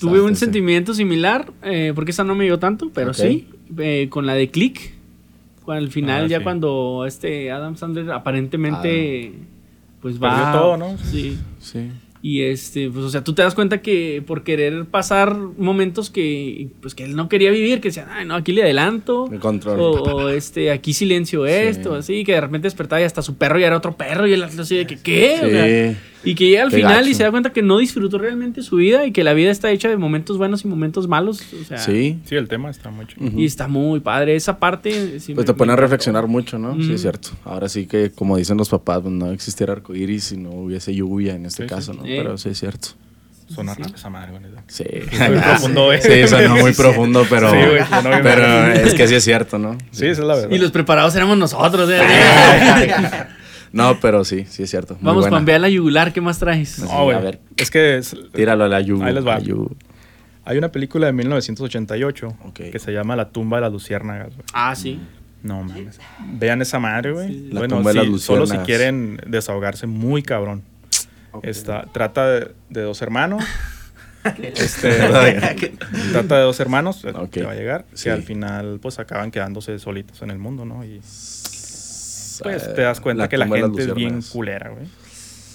Tuve un sentimiento similar, eh, porque esa no me dio tanto, pero sí, eh, con la de Click. Al final, Ah, ya sí. cuando este Adam Sandler aparentemente pues va... Perdió todo, ¿no? Sí. Sí. Y este, pues, o sea, tú te das cuenta que por querer pasar momentos que, pues, que él no quería vivir, que decían, ay, no, aquí le adelanto. El control. O, o, este, aquí silencio esto, así, que de repente despertaba y hasta su perro ya era otro perro y él así de que, ¿qué? O sea. Y que llega al Qué final y se da cuenta que no disfrutó realmente su vida y que la vida está hecha de momentos buenos y momentos malos. O sea, Sí. Sí, el tema está muy chido. Ujú. Y está muy padre. Esa parte. sí Pues me- te pone a reflexionar mucho, ¿no? Sí, es cierto. Ahora sí que, como dicen los papás, pues, no existiera arcoíris si no hubiese lluvia en este Sí, sí. caso, ¿no? Sí. Pero sí es cierto. Suena raro esa madre. Sí. Muy profundo, güey. Sí, sonó muy profundo, pero, Sí, güey, pero es que sí es cierto, ¿no? Sí, esa es la verdad. Y los preparados éramos nosotros. ¿eh? No, pero sí, sí es cierto. Muy Vamos, buena. Juan, ve a la yugular. ¿Qué más traes? No, güey. a ver. Es que es- Tíralo a la Yu. Ahí les va. hay una película de 1988 Ok. que se llama La tumba de las luciérnagas, güey. Ah, sí. No mames. Vean esa madre, güey. Sí. La Bueno, tumba de las sí, solo si luciérnagas. quieren desahogarse muy cabrón. Está, trata de, de dos hermanos. este, trata de dos hermanos eh, que va a llegar, Sí. que al final pues acaban quedándose solitos en el mundo, ¿no? Y pues Eh, te das cuenta que la gente es bien culera, güey.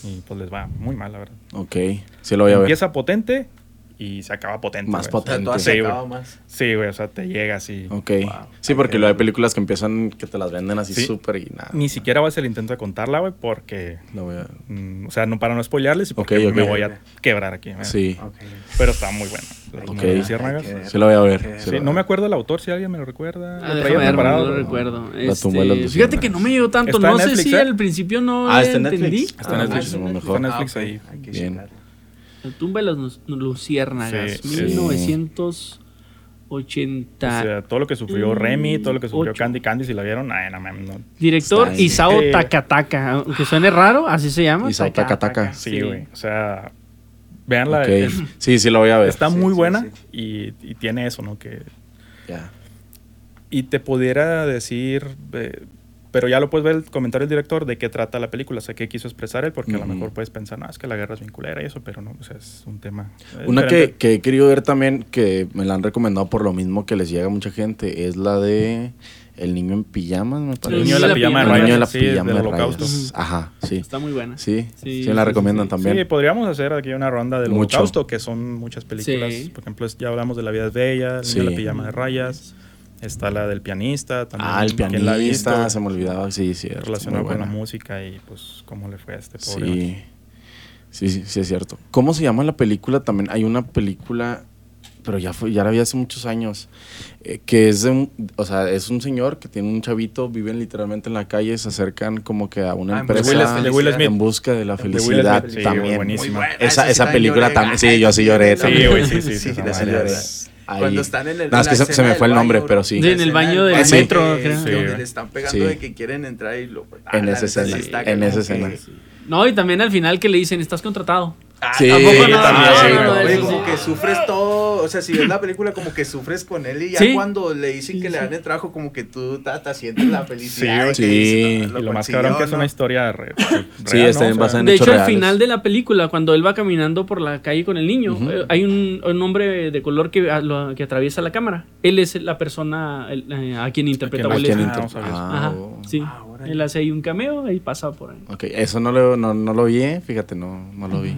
Y pues les va muy mal, la verdad. Ok, sí lo voy a ver. Empieza potente y se acaba potente. Más güey. O sea, potente. Sí, se güey. más. Sí, güey, o sea, te llega así. Ok. Wow. Sí, porque lo hay películas que empiezan, que te las venden así Sí. súper y nada. Ni siquiera vas a hacer el intento de contarla, güey, porque... Lo voy a- mm, o sea, no para no spoilearles y porque Ok, ok. me voy a quebrar aquí. güey. Sí. Ok. Pero está muy buena. Ok. ver. Sí, lo voy a ver. Sí, sí Sí, voy no me acuerdo el autor, si alguien me lo recuerda. Ah, Lo traía ver, preparado, no lo recuerdo. La tumba de los Este, fíjate que no me llegó tanto. Está en No sé Netflix, si ¿eh? al principio no Ah, está en entendí. Netflix. Está en Netflix. Está mejor. en Netflix Ah, ahí. Hay que Bien. La tumba de las luciérnagas. Sí, sí. 1980. O sea, todo lo que sufrió Mm, Remy, todo lo que sufrió. Candy Candy, si la vieron, ay, no mames, no. Director Está. Isao Sí. Takataka. Aunque suene raro, así se llama. Isao Takataka. Sí, güey. O sea, veanla. Ok. es- Sí, sí, lo voy a ver. está Sí, muy sí, buena sí. Y, y tiene eso, ¿no? Que, Ya. y te pudiera decir, eh, pero ya lo puedes ver el comentario del director de qué trata la película, o sea, qué quiso expresar él, porque a lo mejor puedes pensar, no, es que la guerra es vinculera y eso, pero no, o sea, es un tema. eh, Una que, que he querido ver también, que me la han recomendado por lo mismo que les llega a mucha gente, es la de El niño en pijamas, me parece. El niño de la pijama de El rayas. niño de la sí, pijama del de holocausto. rayas. Ajá, sí. Está muy buena. Sí, Sí, sí, me la recomiendan sí. también. Sí, podríamos hacer aquí una ronda del Mucho. holocausto, que son muchas películas. Sí. Por ejemplo, es- ya hablamos de La vida es bella, El niño de la pijama de rayas, está la del pianista también. ah, el ¿quién la ha pianista, visto? se me olvidaba. Sí, sí. relacionado con la música y pues cómo le fue a este pobre. Sí. Sí, sí, sí, es cierto. ¿Cómo se llama la película? También hay una película, pero ya fue, ya la vi hace muchos años, eh, que es de un, o sea, es un señor que tiene un chavito, viven literalmente en la calle, se acercan como que a una Ah, empresa de la de Will en busca de la De Will felicidad Smith, sí, también. buenísima. Muy buena, Esa, esa película lloré. también, sí, yo sí lloré Sí, también. sí, sí, sí, Sí, ahí. Cuando están en el. No, es en que la se- me fue el nombre, baño, pero sí. Sí, en el baño del sí. metro, que- creo. Sí, Donde güey. le están pegando Sí. de que quieren entrar y lo. ah, En esa escena, en esa que- escena. No, y también al final que le dicen, estás contratado. Ah, Sí, ¿a poco no? también, sí, no, güey. oye, Eso como sí. que sufres todo, o sea, si ves la película como que sufres con él y ya Sí. cuando le dicen Sí, que le dan el trabajo como que tú te sientes la felicidad. Sí, sí. dices, "No, Y lo más cabrón que es ¿no?". una historia re- Sí, real, está ¿no? en O base sea, en De hecho, al final de la película, cuando él va caminando por la calle con el niño, eh, hay un, un hombre de color que, a- lo- que atraviesa la cámara. Él es la persona el- eh, a quien interpreta A Will ¿Quién Smith. Ah, Ajá, sí. Ah. Él hace ahí un cameo y pasa por ahí. Ok, eso no lo, no, no lo vi, eh, fíjate, no, no lo vi.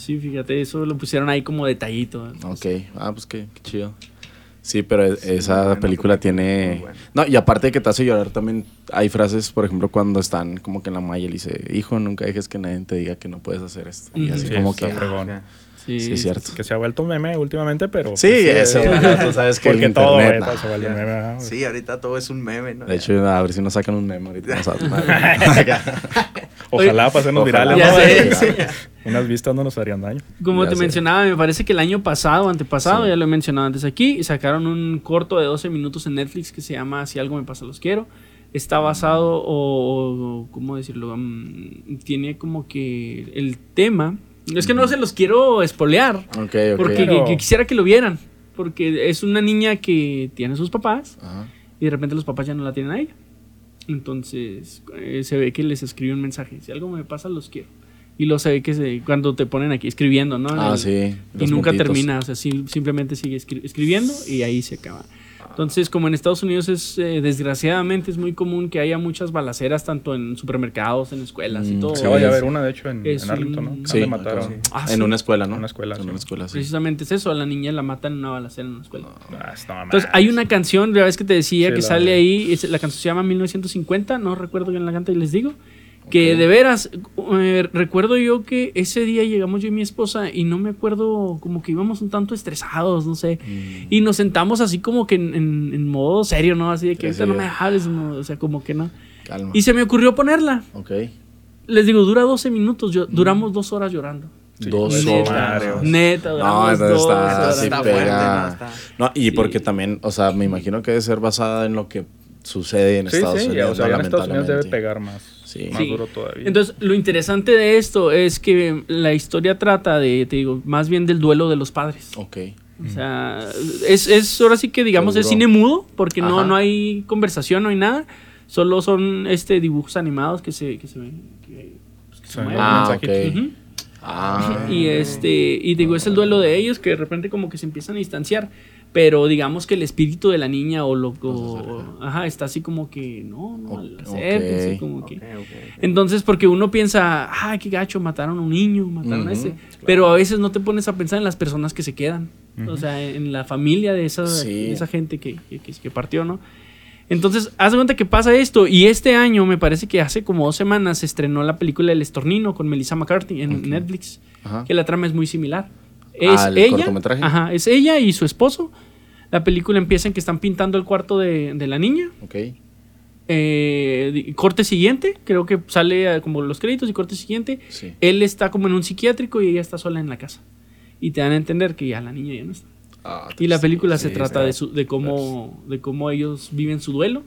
Sí, fíjate, eso lo pusieron ahí como detallito. Ok, ah, pues qué, qué chido. Sí, pero Sí, esa película tiene... No, y aparte de que te hace llorar también, hay frases, por ejemplo, cuando están como que en la malla y le dice, hijo, nunca dejes que nadie te diga que no puedes hacer esto. Y así Sí, como que... Ah, Sí, Sí, es cierto. Que se ha vuelto un meme últimamente, pero. Sí, pues, eso, eh, tú sabes que el Porque todo internet, se vuelve meme. Sí, ahorita todo es un meme, ¿no? De hecho, a ver si nos sacan un meme ahorita. nos Ojalá Ojalá. virales. ¿no? sé, Sí. Unas vistas no nos harían daño. Como Ya te sé. mencionaba, me parece que el año pasado, antepasado, Sí. ya lo he mencionado antes aquí, sacaron un corto de 12 minutos en Netflix que se llama Si algo me pasa, los quiero. Está basado, o, o- ¿cómo decirlo? Mm, tiene como que el tema. Es que no se los quiero espolear, ok, ok. porque Pero- que- que quisiera que lo vieran. Porque es una niña que tiene sus papás Ajá. y de repente los papás ya no la tienen a ella. Entonces eh, se ve que les escribe un mensaje. Si algo me pasa, los quiero. Y luego se ve que se, cuando te ponen aquí escribiendo, ¿no? Ah, El- sí. y nunca puntitos. termina, o sea, sí, simplemente sigue escri- escribiendo y ahí se acaba. Entonces, como en Estados Unidos es, eh, desgraciadamente, es muy común que haya muchas balaceras, tanto en supermercados, en escuelas y Mm, todo. Se vaya a ver una, de hecho, en, en Arlington, ¿no? Sí. Ah, En sí. una escuela, ¿no? En una escuela, En sí. una escuela, sí. Precisamente es eso, a la niña la matan en una balacera en una escuela. Ah, no. Entonces, hay una canción, la vez que te decía Sí, que sale de- ahí, es- la canción se llama 1950, no recuerdo bien la canta y les digo. Que de veras, eh, recuerdo yo que ese día llegamos yo y mi esposa y no me acuerdo, como que íbamos un tanto estresados, no sé. Mm. Y nos sentamos así como que en, en- en modo serio, ¿no? Así de que ahorita no me hables, no, o sea, como que no. Calma. Y se me ocurrió ponerla. Ok. Les digo, dura 12 minutos, yo, duramos dos horas llorando. Dos Neta, horas. Neta, No, duramos entonces dos está, horas. sí Está pega. fuerte, ¿no? Está- No, y Sí. porque también, o sea, me imagino que debe ser basada en lo que sucede en Sí, Estados sí, Unidos. o sea, ¿no? ya en Estados Unidos debe pegar más, Sí. más Sí. duro todavía. Entonces, lo interesante de esto es que la historia trata de, te digo, más bien del duelo de los padres. Ok. O sea, es, es ahora sí que digamos es cine mudo, porque no, Ajá. no hay conversación, no hay nada. Solo son este dibujos animados que se, que se ven. que, pues, que se mueven. Ah, mensajito. ok. Ujú. Ah. Y este, y digo, es el duelo de ellos que de repente como que se empiezan a distanciar. Pero digamos que el espíritu de la niña o lo o- ajá, está así como que no, no, acérquense, ok. como que. Entonces, porque uno piensa, ay, qué gacho, mataron a un niño, mataron a ese. Pero a veces no te pones a pensar en las personas que se quedan. O sea, en la familia de esa, Sí. de esa gente que, que, partió, ¿no? Entonces, haz de cuenta que pasa esto. Y este año, me parece que hace como dos semanas, se estrenó la película El Estornino con Melissa McCarthy en. Netflix. Ajá. Que la trama es muy similar. Es ¿Al ella. cortometraje? Ajá, es ella y su esposo. La película empieza en que están pintando el cuarto de, de la niña. Ok. Eh, corte siguiente, creo que sale eh, como los créditos y corte siguiente. Sí. Él está como en un psiquiátrico y ella está sola en la casa. Y te dan a entender que ya la niña ya no está. Ah, Y la película se sí, trata de, su- de, cómo, de cómo ellos viven su duelo.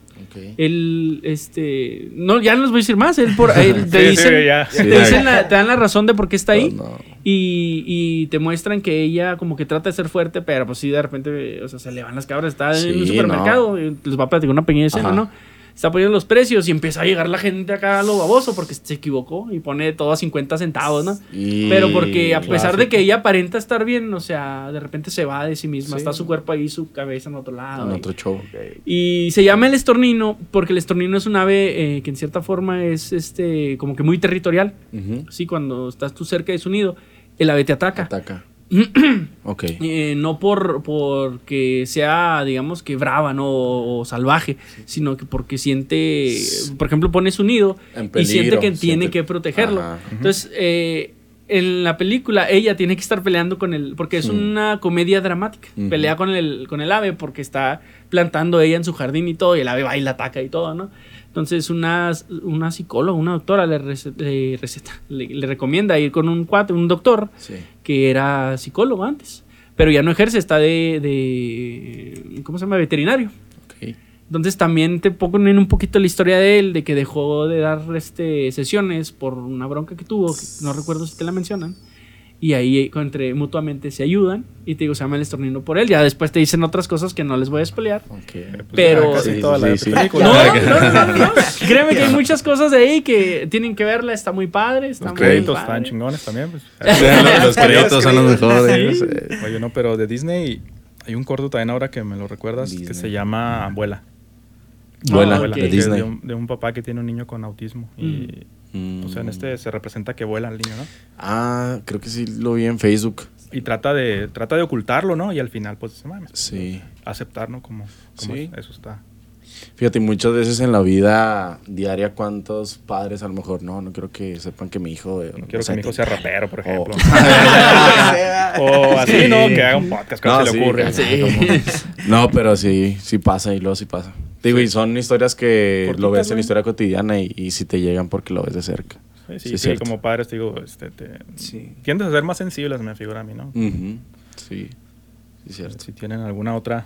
Él, este, no, ya no les voy a decir más. Él por, él te Sí, sí, dicen, ya. te, Sí, dicen ya. la- te dan la razón de por qué está ahí. No, no. Y, y te muestran que ella como que trata de ser fuerte, pero pues sí, de repente, o sea, se le van las cabras. Está en un supermercado, y les va a platicar una pequeña escena, Ajá. ¿no? Está poniendo los precios y empieza a llegar la gente acá a lo baboso porque se equivocó y pone todo a 50 centavos, ¿no? Pero porque a pesar de que ella aparenta estar bien, o sea, de repente se va de sí misma. Sí. Está su cuerpo ahí, su cabeza en otro lado. En y- otro show. y se llama el estornino porque el estornino es un ave eh, que en cierta forma es este como que muy territorial. Sí, cuando estás tú cerca de su nido, el ave te ataca. Ataca. ok. Eh, no por porque sea, digamos que brava, ¿no? O, o salvaje, sino que porque siente, por ejemplo, pone su nido y siente que tiene siente- que protegerlo. Ajá. Entonces, eh, en la película, ella tiene que estar peleando con el. Porque es Mm. una comedia dramática. Pelea con el, con el ave porque está plantando ella en su jardín y todo, y el ave va y la ataca y todo, ¿no? Entonces, una, una psicóloga, una doctora le, rece- le receta, le, le recomienda ir con un cuate, un doctor Sí. Que era psicólogo antes, pero ya no ejerce, está de, de ¿cómo se llama? Veterinario. Ok. Entonces también te ponen un poquito la historia de él, de que dejó de dar este, sesiones por una bronca que tuvo, que no recuerdo si te la mencionan. Y ahí entre mutuamente se ayudan y te digo, se llama el estornino por él. Ya después te dicen otras cosas que no les voy a spoilear. Ok. Pues Pero- casi Sí, toda sí, la sí. película. No, no, no, no, no, no. Créeme que hay muchas cosas de ahí que tienen que verla. Está muy padre. Está Los muy créditos padre. están chingones también. Pues. los, los créditos son los mejores. Sí. eh. Oye, no, pero de Disney hay un corto también ahora que me lo recuerdas que se llama Abuela. Vuela, ok. de Disney. De un, de un papá que tiene un niño con autismo. Y, Mm. o sea, en este se representa que vuela el niño, ¿no? Ah, creo que sí lo vi en Facebook. Y trata de, trata de ocultarlo, ¿no? Y al final, pues, mames, Sí. aceptar, ¿no? Como, como Sí. eso está. Fíjate, muchas veces en la vida diaria, ¿cuántos padres a lo mejor no? No quiero que sepan que mi hijo. eh, No quiero que mi hijo sea rapero, por Oh. ejemplo. o así, ¿no? Que haga un podcast, que No, se sí, le ocurre. No, pero sí, sí pasa y luego sí pasa. Digo, y son historias que lo ves en la historia cotidiana y, y si te llegan porque lo ves de cerca. Sí, sí, como padres, te digo, este, te, Sí. tiendes a ser más sensibles, me figura a mí, ¿no? Sí, sí, cierto. Si tienen alguna otra,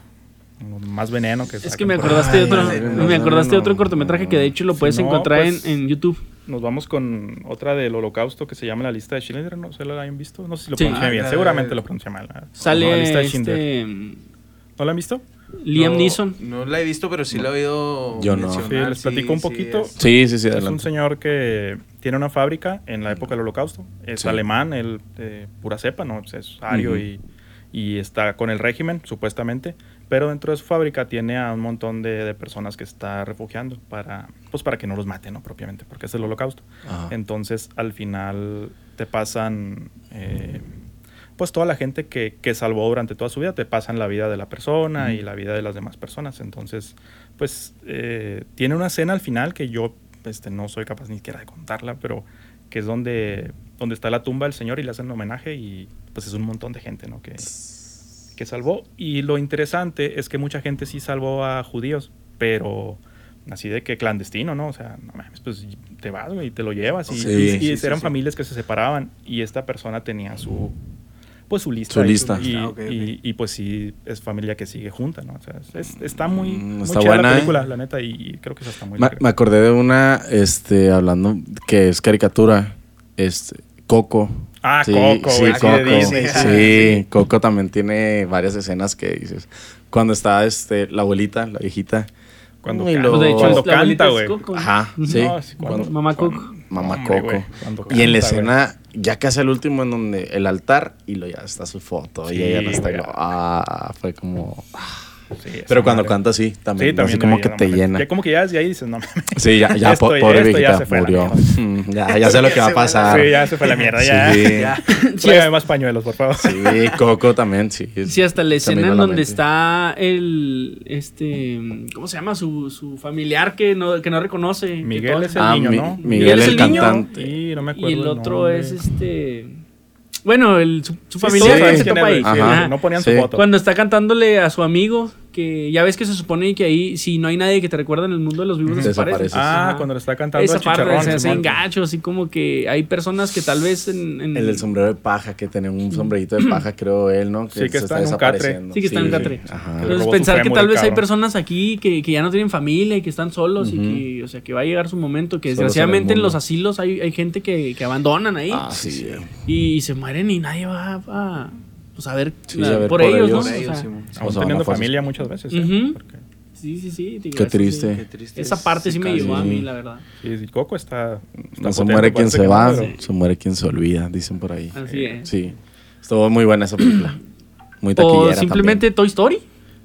más veneno que Es que me acordaste de otro, no, no, me no, acordaste de no, otro no. cortometraje que de hecho lo Si puedes no, encontrar pues- en, en YouTube. Nos vamos con otra del holocausto que se llama La lista de Schindler, no sé si la hayan visto, no sé si lo Sí. pronuncié Ah, bien, la- seguramente lo pronuncié mal. ¿no? Sale La lista de Schindler. este ¿No la han visto? Liam No, Neeson. No la he visto, pero sí la he oído. Yo no. Sí, les platico un sí, poquito. es- Sí, sí, sí, Es un señor que tiene una fábrica en la época del holocausto, es Sí. alemán, él de pura cepa, ¿no? Es ario y, y está con el régimen, supuestamente, pero dentro de su fábrica tiene a un montón de, de personas que está refugiando para, pues para que no los maten, ¿no? Propiamente, porque es el holocausto. Ajá. Entonces, al final te pasan, eh, pues toda la gente que, que salvó durante toda su vida, te pasan la vida de la persona y la vida de las demás personas. Entonces, pues eh, tiene una escena al final que yo este, no soy capaz ni siquiera de contarla, pero que es donde, donde está la tumba del señor y le hacen homenaje y pues es un montón de gente, ¿no? Que, que salvó. Y lo interesante es que mucha gente sí salvó a judíos, pero así de que clandestino, ¿no? O sea, no mames, pues te vas, güey, y te lo llevas. Y, Sí, y- y sí, eran sí. familias que se separaban y esta persona tenía su pues su lista. Su lista. Y, Ah, ok, ok. y- y, pues sí, es familia que sigue junta, ¿no? O sea, es- está muy, Mm, muy está chida buena, la ¿eh? película, la neta, y creo que esa está muy Me, larga. me acordé de una, este, hablando, que es caricatura, este, Coco. Ah, Sí, Coco, sí, güey, sí, de Coco. Disney, sí. Sí, Coco también tiene varias escenas que dices. Cuando está este, la abuelita, la viejita. Cuando y canta. luego- Pues de hecho, Cuando canta, güey. Coco. Ajá, sí. No, sí, cuando- Mamá cuando- Coco. Mamá Hombre, Coco. cuando y en la canta, escena, ya casi al último, en donde el altar, y lo ya está su foto. Sí, y ella no está. como, Ah, fue como. Sí, Pero cuando madre. canta, sí, también. Sí, también. así como que te llena. Ya como que ya desde ahí dices, no mames. Sí, ya, ya, Esto- pobre esto ya se fue murió. Mm, Ya, ya sé lo que va a pasar. Sí, ya se fue la mierda, ya. Sí, Ya. Sí, más pañuelos, por favor. sí, Coco también, sí. Sí, hasta la escena en donde está el, este, ¿cómo se llama? Su, su familiar que no, que no reconoce. que Miguel todo- es el Ah, niño, Mi- ¿no? Miguel, es el, el niño? cantante. Sí, no me acuerdo. Y el otro es este, bueno, el, su, su Sí, familiar todos que saben se quién topa es, ahí. güey, sí, Ajá. No ponían Sí. su foto. Cuando está cantándole a su amigo, que ya ves que se supone que ahí, si no hay nadie que te recuerda en el mundo de los vivos, desaparece. Desapareces. Ah, Ajá. cuando le está cantando Esa el parte se hace engacho, así como que hay personas que tal vez en... en- El del sombrero de paja, que tenía un sombrerito de paja, creo él, ¿no? Sí, que está en un catre. desapareciendo. Sí, que está en un catre. Ajá. Entonces pensar que tal vez hay personas aquí que, que ya no tienen familia y que están solos y que, o sea, que va a llegar su momento, que desgraciadamente en, los asilos hay, hay gente que, que abandonan ahí Ah, sí. y, se mueren y nadie va a, pues, a ver, Sí, la- a ver por, por ellos, ellos. ¿no? Por O ellos, sea. O Aún teniendo familia muchas veces. ¿eh? Porque- sí, sí, sí. digo, Qué eso triste. Qué triste. Esa parte sí me llegó a mí, la verdad. Sí, sí, Coco está. está No se muere quien se va, pero- se muere quien se olvida, dicen por ahí. Así es. Sí. Estuvo muy buena esa película. Muy O taquillera simplemente Toy Story.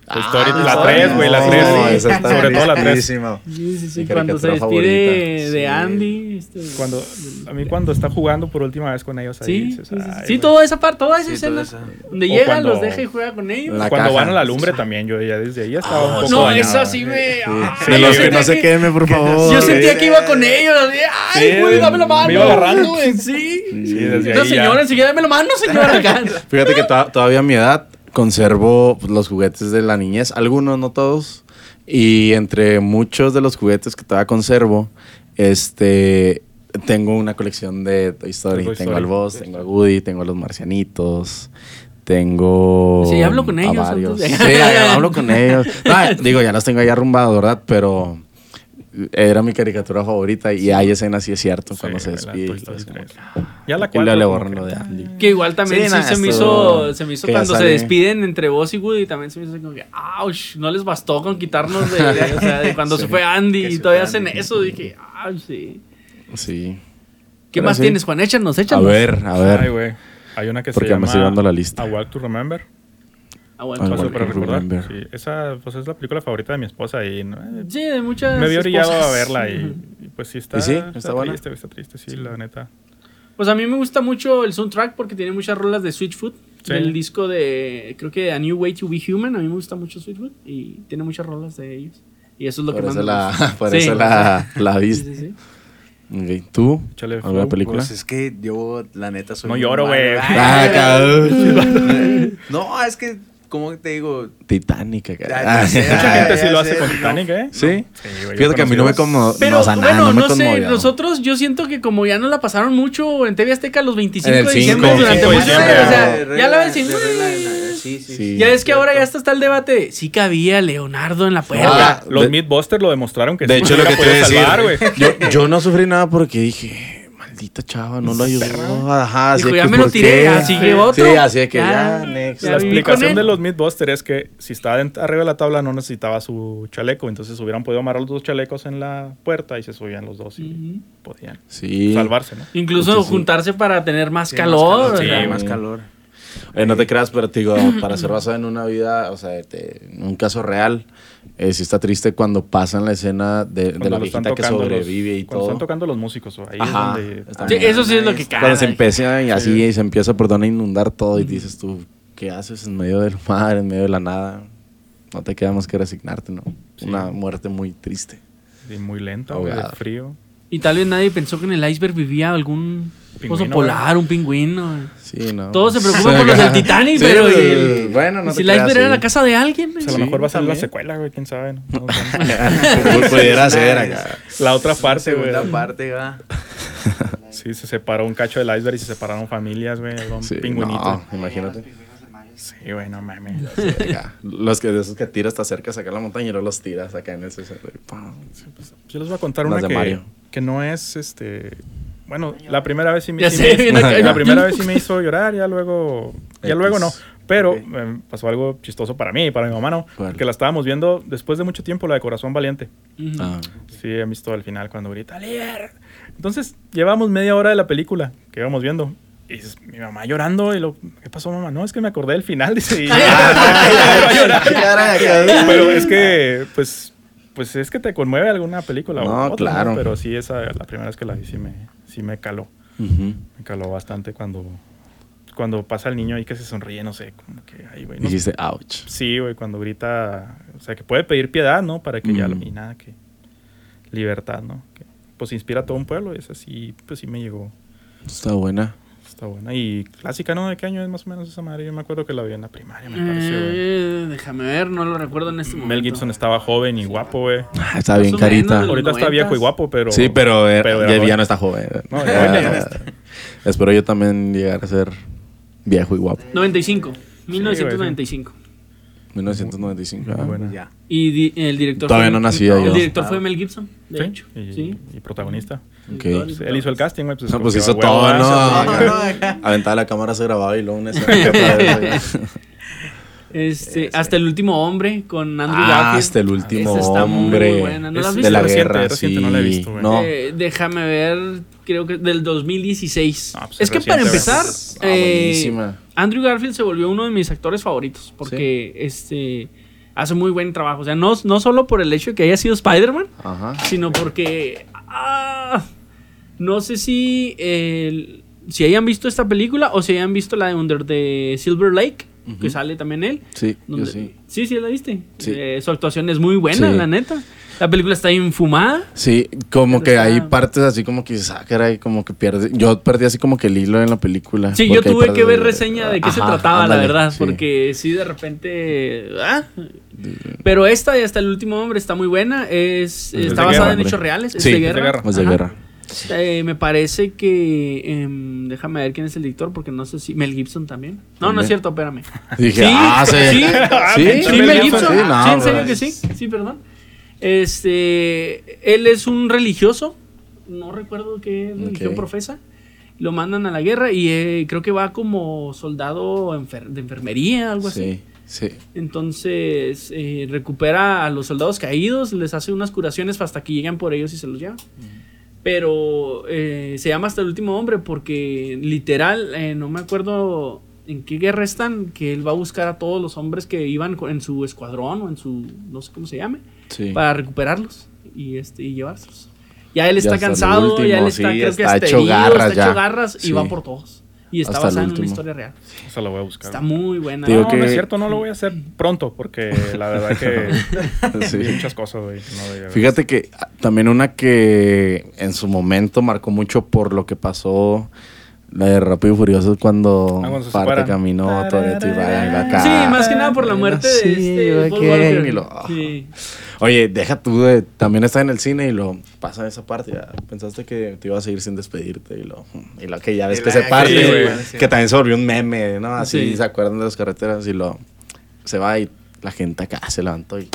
Toy Story, Ah, la 3, güey, la no, 3. esa está sobre todo la 3. buenísima. Sí, sí, sí. Cuando se despide favorita. de Sí. Andy. este, Cuando, a mí cuando está jugando por última vez con ellos ahí. Sí, dices, sí, toda esa parte, toda esa Sí, escena. toda esa. Donde O llega, cuando- los deja y juega con ellos. La Cuando caja. van a la lumbre también, yo ya desde ahí estaba un poco no, dañado. esa sí me. ah, Sí, yo los que sentía no se que- queden, por favor. Yo sentía que iba con ellos. así, Ay, güey, dame la mano. me iba agarrando, güey. Sí. Sí, desde ahí señora enseguida, dame la mano, señora. Fíjate que to- todavía a mi edad conservo los juguetes de la niñez, algunos, no todos. Y entre muchos de los juguetes que todavía conservo, este tengo una colección de Toy Story. Tengo al Boss, tengo a Woody, tengo a los marcianitos. Tengo. Sí, hablo con a ellos varios. Sí, hablo con ellos. No, digo, ya los tengo ahí arrumbados, ¿verdad? Pero era mi caricatura favorita y hay escenas, sí es cierto, cuando Sí, se la despide. Y todo, Story es como 3. Ya la y le borran lo de Andy. Que igual también Sí, sí, se, me hizo, se me hizo cuando se despiden entre vos y Woody. También se me hizo así como que, ouch, no les bastó con quitarnos de, de- o sea, de cuando se fue Andy y todavía hacen Andy. eso. Dije, ouch, sí. Sí. ¿Qué Pero más sí. tienes, Juan? Échanos, A échanos. ver, a ver. Ay, güey. Hay una que Porque se me llama estoy dando la lista. A Walk to Remember. Ah, bueno. Paso para recordar. Sí, esa pues, es la película favorita de mi esposa y ¿no? Sí, de muchas. me había orillado a verla y, y pues sí está, ¿Y sí? está, ¿Está buena? triste, está triste, sí, la neta. Pues a mí me gusta mucho el soundtrack porque tiene muchas rolas de Switchfoot. Sí. Del disco de, creo que A New Way to Be Human. A mí me gusta mucho Switchfoot y tiene muchas rolas de ellos. Y eso es lo Por que más me gusta. por Sí. eso la, la Sí, viste. sí, sí. Ok, ¿Tú? ¿Alguna película? Pues es que yo, la neta, soy. No lloro, güey. Ah, cabrón. No, es que, ¿cómo te digo? Titanic. acá. Ya, ya sé. Mucha gente sí ya lo hace sé, con no. Titanic, ¿eh? ¿Sí? Sí, güey, Fíjate que a mí no me como... Pero o sea, nada, bueno, no, me no, sé, nosotros yo siento que como ya no la pasaron mucho en TV Azteca los 25 En el de diciembre durante de diciembre, años, o sea, De ya la ves de de Sí, sí, Sí. Ya es que ahora ya está, está el debate. Sí cabía Leonardo en la puerta. Ah, Los de- Mythbusters lo demostraron que De sí hecho, lo que te iba a decir, salvar, güey. yo, yo no sufrí nada porque dije, maldita chava, no lo ayudó. Ajá, así Dijo, que, ya me lo ¿por tiré, qué? así que otro. Sí, así de que Ya, ya, next. ya La explicación de los Mythbusters es que si estaba arriba de la tabla no necesitaba su chaleco, entonces hubieran podido amarrar los dos chalecos en la puerta y se subían los dos y podían Sí. salvarse, ¿no? Incluso sí. juntarse para tener más Sí, calor. Más calor, sí, más calor. Eh, no te creas, pero te digo, para ser basado en una vida, o sea, te- en un caso real, eh, sí está triste cuando pasan la escena de, de Cuando la están viejita que tocando los- sobrevive y Cuando todo. están tocando los músicos, ahí Ajá, es donde... está Sí, eso sí es lo que Cuando se empieza y así y se empieza perdón, a inundar todo y dices tú, ¿qué haces en medio del mar, en medio de la nada? No te queda más que resignarte, ¿no? Sí. Una muerte muy triste. Sí, muy de Ahogado. frío. Y tal vez nadie pensó que en el iceberg vivía algún oso polar, un pingüino. Sí, ¿no? Todos se preocupan por los del Titanic, Sí, pero. y el- bueno, no si el creas, iceberg era sí. la casa de alguien. O sea, a lo mejor va a ser la secuela, güey, quién sabe. ¿no? No. Pudiera ser acá. la otra parte, güey. Segunda parte, va. Sí, se separó un cacho del iceberg y se separaron familias, güey. Un Sí, pingüinito. no, imagínate. Sí, güey, no mames. Los que de esos que tiras te acercas acá a la montaña y luego los tiras acá en y ¡pam! Yo les voy a contar Las una de que, Mario. Que no es, este... Bueno, la primera vez sí me, Ya sí sé, me- bien acá. la primera vez sí me hizo llorar, ya luego... Ya X. luego no. Pero eh, pasó algo chistoso para mí y para mi mamá, ¿no? ¿Cuál? Que la estábamos viendo después de mucho tiempo, la de Corazón Valiente. Ah, Sí, he visto al final cuando grita ¡Líder! Entonces, llevamos media hora de la película que íbamos viendo. Y dices, mi mamá llorando. Y lo, ¿qué pasó, mamá? No, es que me acordé del final. Dice, y- Pero es que, pues, pues es que te conmueve alguna película. o No, otra, claro. Pero sí, esa, la primera vez que la vi, sí me, sí me caló. Me caló bastante cuando, cuando pasa el niño ahí que se sonríe, no sé, como que ahí, güey. no. Dijiste, ouch. Sí, güey, cuando grita, o sea, que puede pedir piedad, ¿no? Para que ya lo y nada, que libertad, ¿no? Que, pues inspira a todo un pueblo y esa sí, pues sí me llegó. Está buena. Está buena. Y clásica, ¿no? ¿De qué año es más o menos esa madre? Yo me acuerdo que la vi en la primaria, me pareció. güey. Eh, déjame ver, no lo recuerdo en este momento. Mel Gibson estaba joven y guapo, güey. Ah, Está bien carita. Ahorita está viejo y guapo, pero... Sí, pero, era- pero ya, era ya joven. no está joven. No, ya Ya- ya no está. Espero yo también llegar a ser viejo y guapo. 95. 1995. 1995. Muy ah. buena. Ya. Y di- el director Todavía fue- no nacía El yo. director fue Mel Gibson, de Sí, hecho. y, sí. y protagonista. Él hizo el casting, güey. Pues, No, pues hizo todo, ¿no? Aventaba la cámara, se grababa y luego una. Este, hasta el último hombre con Andrew ah, Garfield. hasta el último está muy hombre. buena. ¿No la has visto? de la guerra, reciente, sí. no la he visto. No. Eh, déjame ver, creo que del 2016. Ah, pues es es que para empezar, Ah, eh. Andrew Garfield se volvió uno de mis actores favoritos porque este hace muy buen trabajo. O sea, no, no solo por el hecho de que haya sido Spider-Man, sino porque ah, no sé si si hayan visto esta película o si hayan visto la de Under the Silver Lake, que sale también él. Sí, yo sí. Sí, sí, la viste. Sí. Eh, su actuación es muy buena, Sí. la neta. La película está infumada. Sí, como Pero que hay partes así como que dices, ah, caray, como que pierde. Yo perdí así como que el hilo en la película. Sí, yo porque hay tuve partes que ver reseña de qué se Ajá, trataba, la verdad, sí. porque sí, de repente... ah. Pero esta y hasta el último hombre está muy buena, es, Es está de basada guerra, en hechos reales, es Sí, de es de guerra. guerra. Es de Ajá. guerra. Eh, me parece que... em, déjame ver quién es el director, porque no sé si... Mel Gibson también. No, no es cierto, espérame. Dije, Sí, ah, sí. sí, sí, Sí, Mel Gibson. Sí, no, Sí, en serio que sí. Sí, perdón. Este, él es un religioso. No recuerdo qué religión profesa. Lo mandan a la guerra y eh, creo que va como soldado enfer- de enfermería, algo así. Sí. Entonces eh, recupera a los soldados caídos, les hace unas curaciones hasta que llegan por ellos y se los llevan. Pero eh, se llama hasta el último hombre porque literal, eh, no me acuerdo en qué guerra están, que él va a buscar a todos los hombres que iban en su escuadrón o en su, no sé cómo se llame, Sí. para recuperarlos y, este, y llevárselos. Ya él está cansado, ya él está, sí, creo que está hasta hecho herido, garras está hecho ya. garras y Sí. va por todos. Y está Hasta basada en una historia real. Esa la voy a buscar. Está muy buena. Digo no, que- no es cierto, no lo voy a hacer pronto porque la verdad que Sí. muchas cosas, güey. no. Fíjate que ah, también una que en su momento marcó mucho por lo que pasó, la de Rápido y Furioso cuando, Ah, cuando parte separan. caminó Toretto y Ryan acá. Sí, más que nada por la muerte de Sí, este Paul ok, Walker. y lo- Sí. Oye, deja tú de... También está en el cine y lo pasa esa parte. Ya pensaste que te ibas a ir sin despedirte y lo... Y lo que ya ves Y que la- se parte, sí, güey, sí. que también se volvió un meme, ¿no? Así Sí. se acuerdan de las carreteras y lo... Se va y la gente acá se levantó y...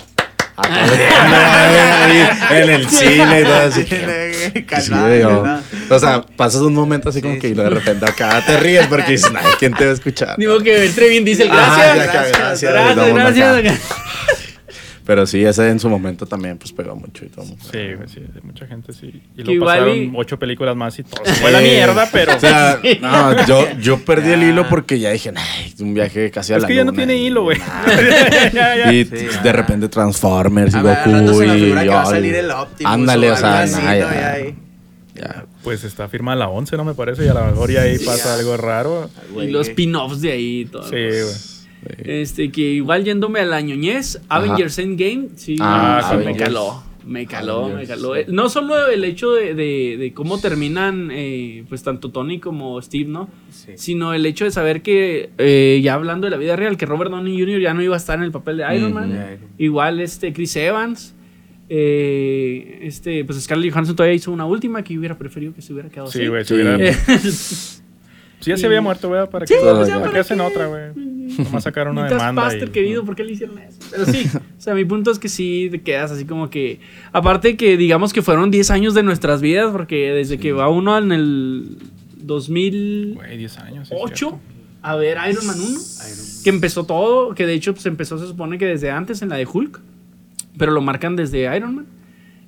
en el cine y todo así. Sí, Calmado, güey, o- sea, pasas un momento así como Sí, que y sí. de repente acá te ríes porque dices, ay, ¿quién te va a escuchar? Digo que entre bien dice Ajá, gracias. gracias, el gracias. Pero sí, ese en su momento también pues pegó mucho y todo. Sí, güey, sí, mucha gente sí. Y luego igual pasaron y- ocho películas más y todo. Fue la mierda, pero. O sea, no, yo, yo perdí el hilo porque ya dije, ay, un viaje casi a es la que ya no tiene y hilo, güey. Y Sí, de ya. repente Transformers y A ver, Goku se me y que va a salir el Optimus Ándale, o o sea, algo así, nah, ¿no? ya, Ya ahí. ya. Pues está firmada la 11, ¿no? Me parece. Y a lo mejor ya ahí Sí, pasa ya. algo raro. Y los spin-offs de ahí y todo. Sí, güey. Este, que igual yéndome a la ñoñez, Avengers Endgame, sí, Ah, sí, me caló. Me caló, me caló. sí. Eh, No solo el hecho de, de- de cómo terminan, eh, pues tanto Tony como Steve, ¿no? Sí. Sino el hecho de saber que, eh, ya hablando de la vida real, que Robert Downey Jr. ya no iba a estar en el papel de Iron. Man. Igual este Chris Evans. eh, este, pues Scarlett Johansson todavía hizo una última que yo hubiera preferido que se hubiera quedado Sí, así. Sí. hubiera- Eh, Sí, ya se había muerto, güey. ¿Para Sí, qué, pues ya ¿para para qué hacen otra, güey? Nomás sacaron una Mientras demanda. Buster, y- querido, ¿por qué le hicieron eso? Pero sí, o sea, mi punto es que sí te quedas así como que. Aparte que digamos que fueron 10 años de nuestras vidas, porque desde que va uno en el 2008, Güey, 10 años. sí, es cierto. a ver Iron Man 1. Que empezó todo, que de hecho pues, empezó, se supone que desde antes en la de Hulk. Pero lo marcan desde Iron Man.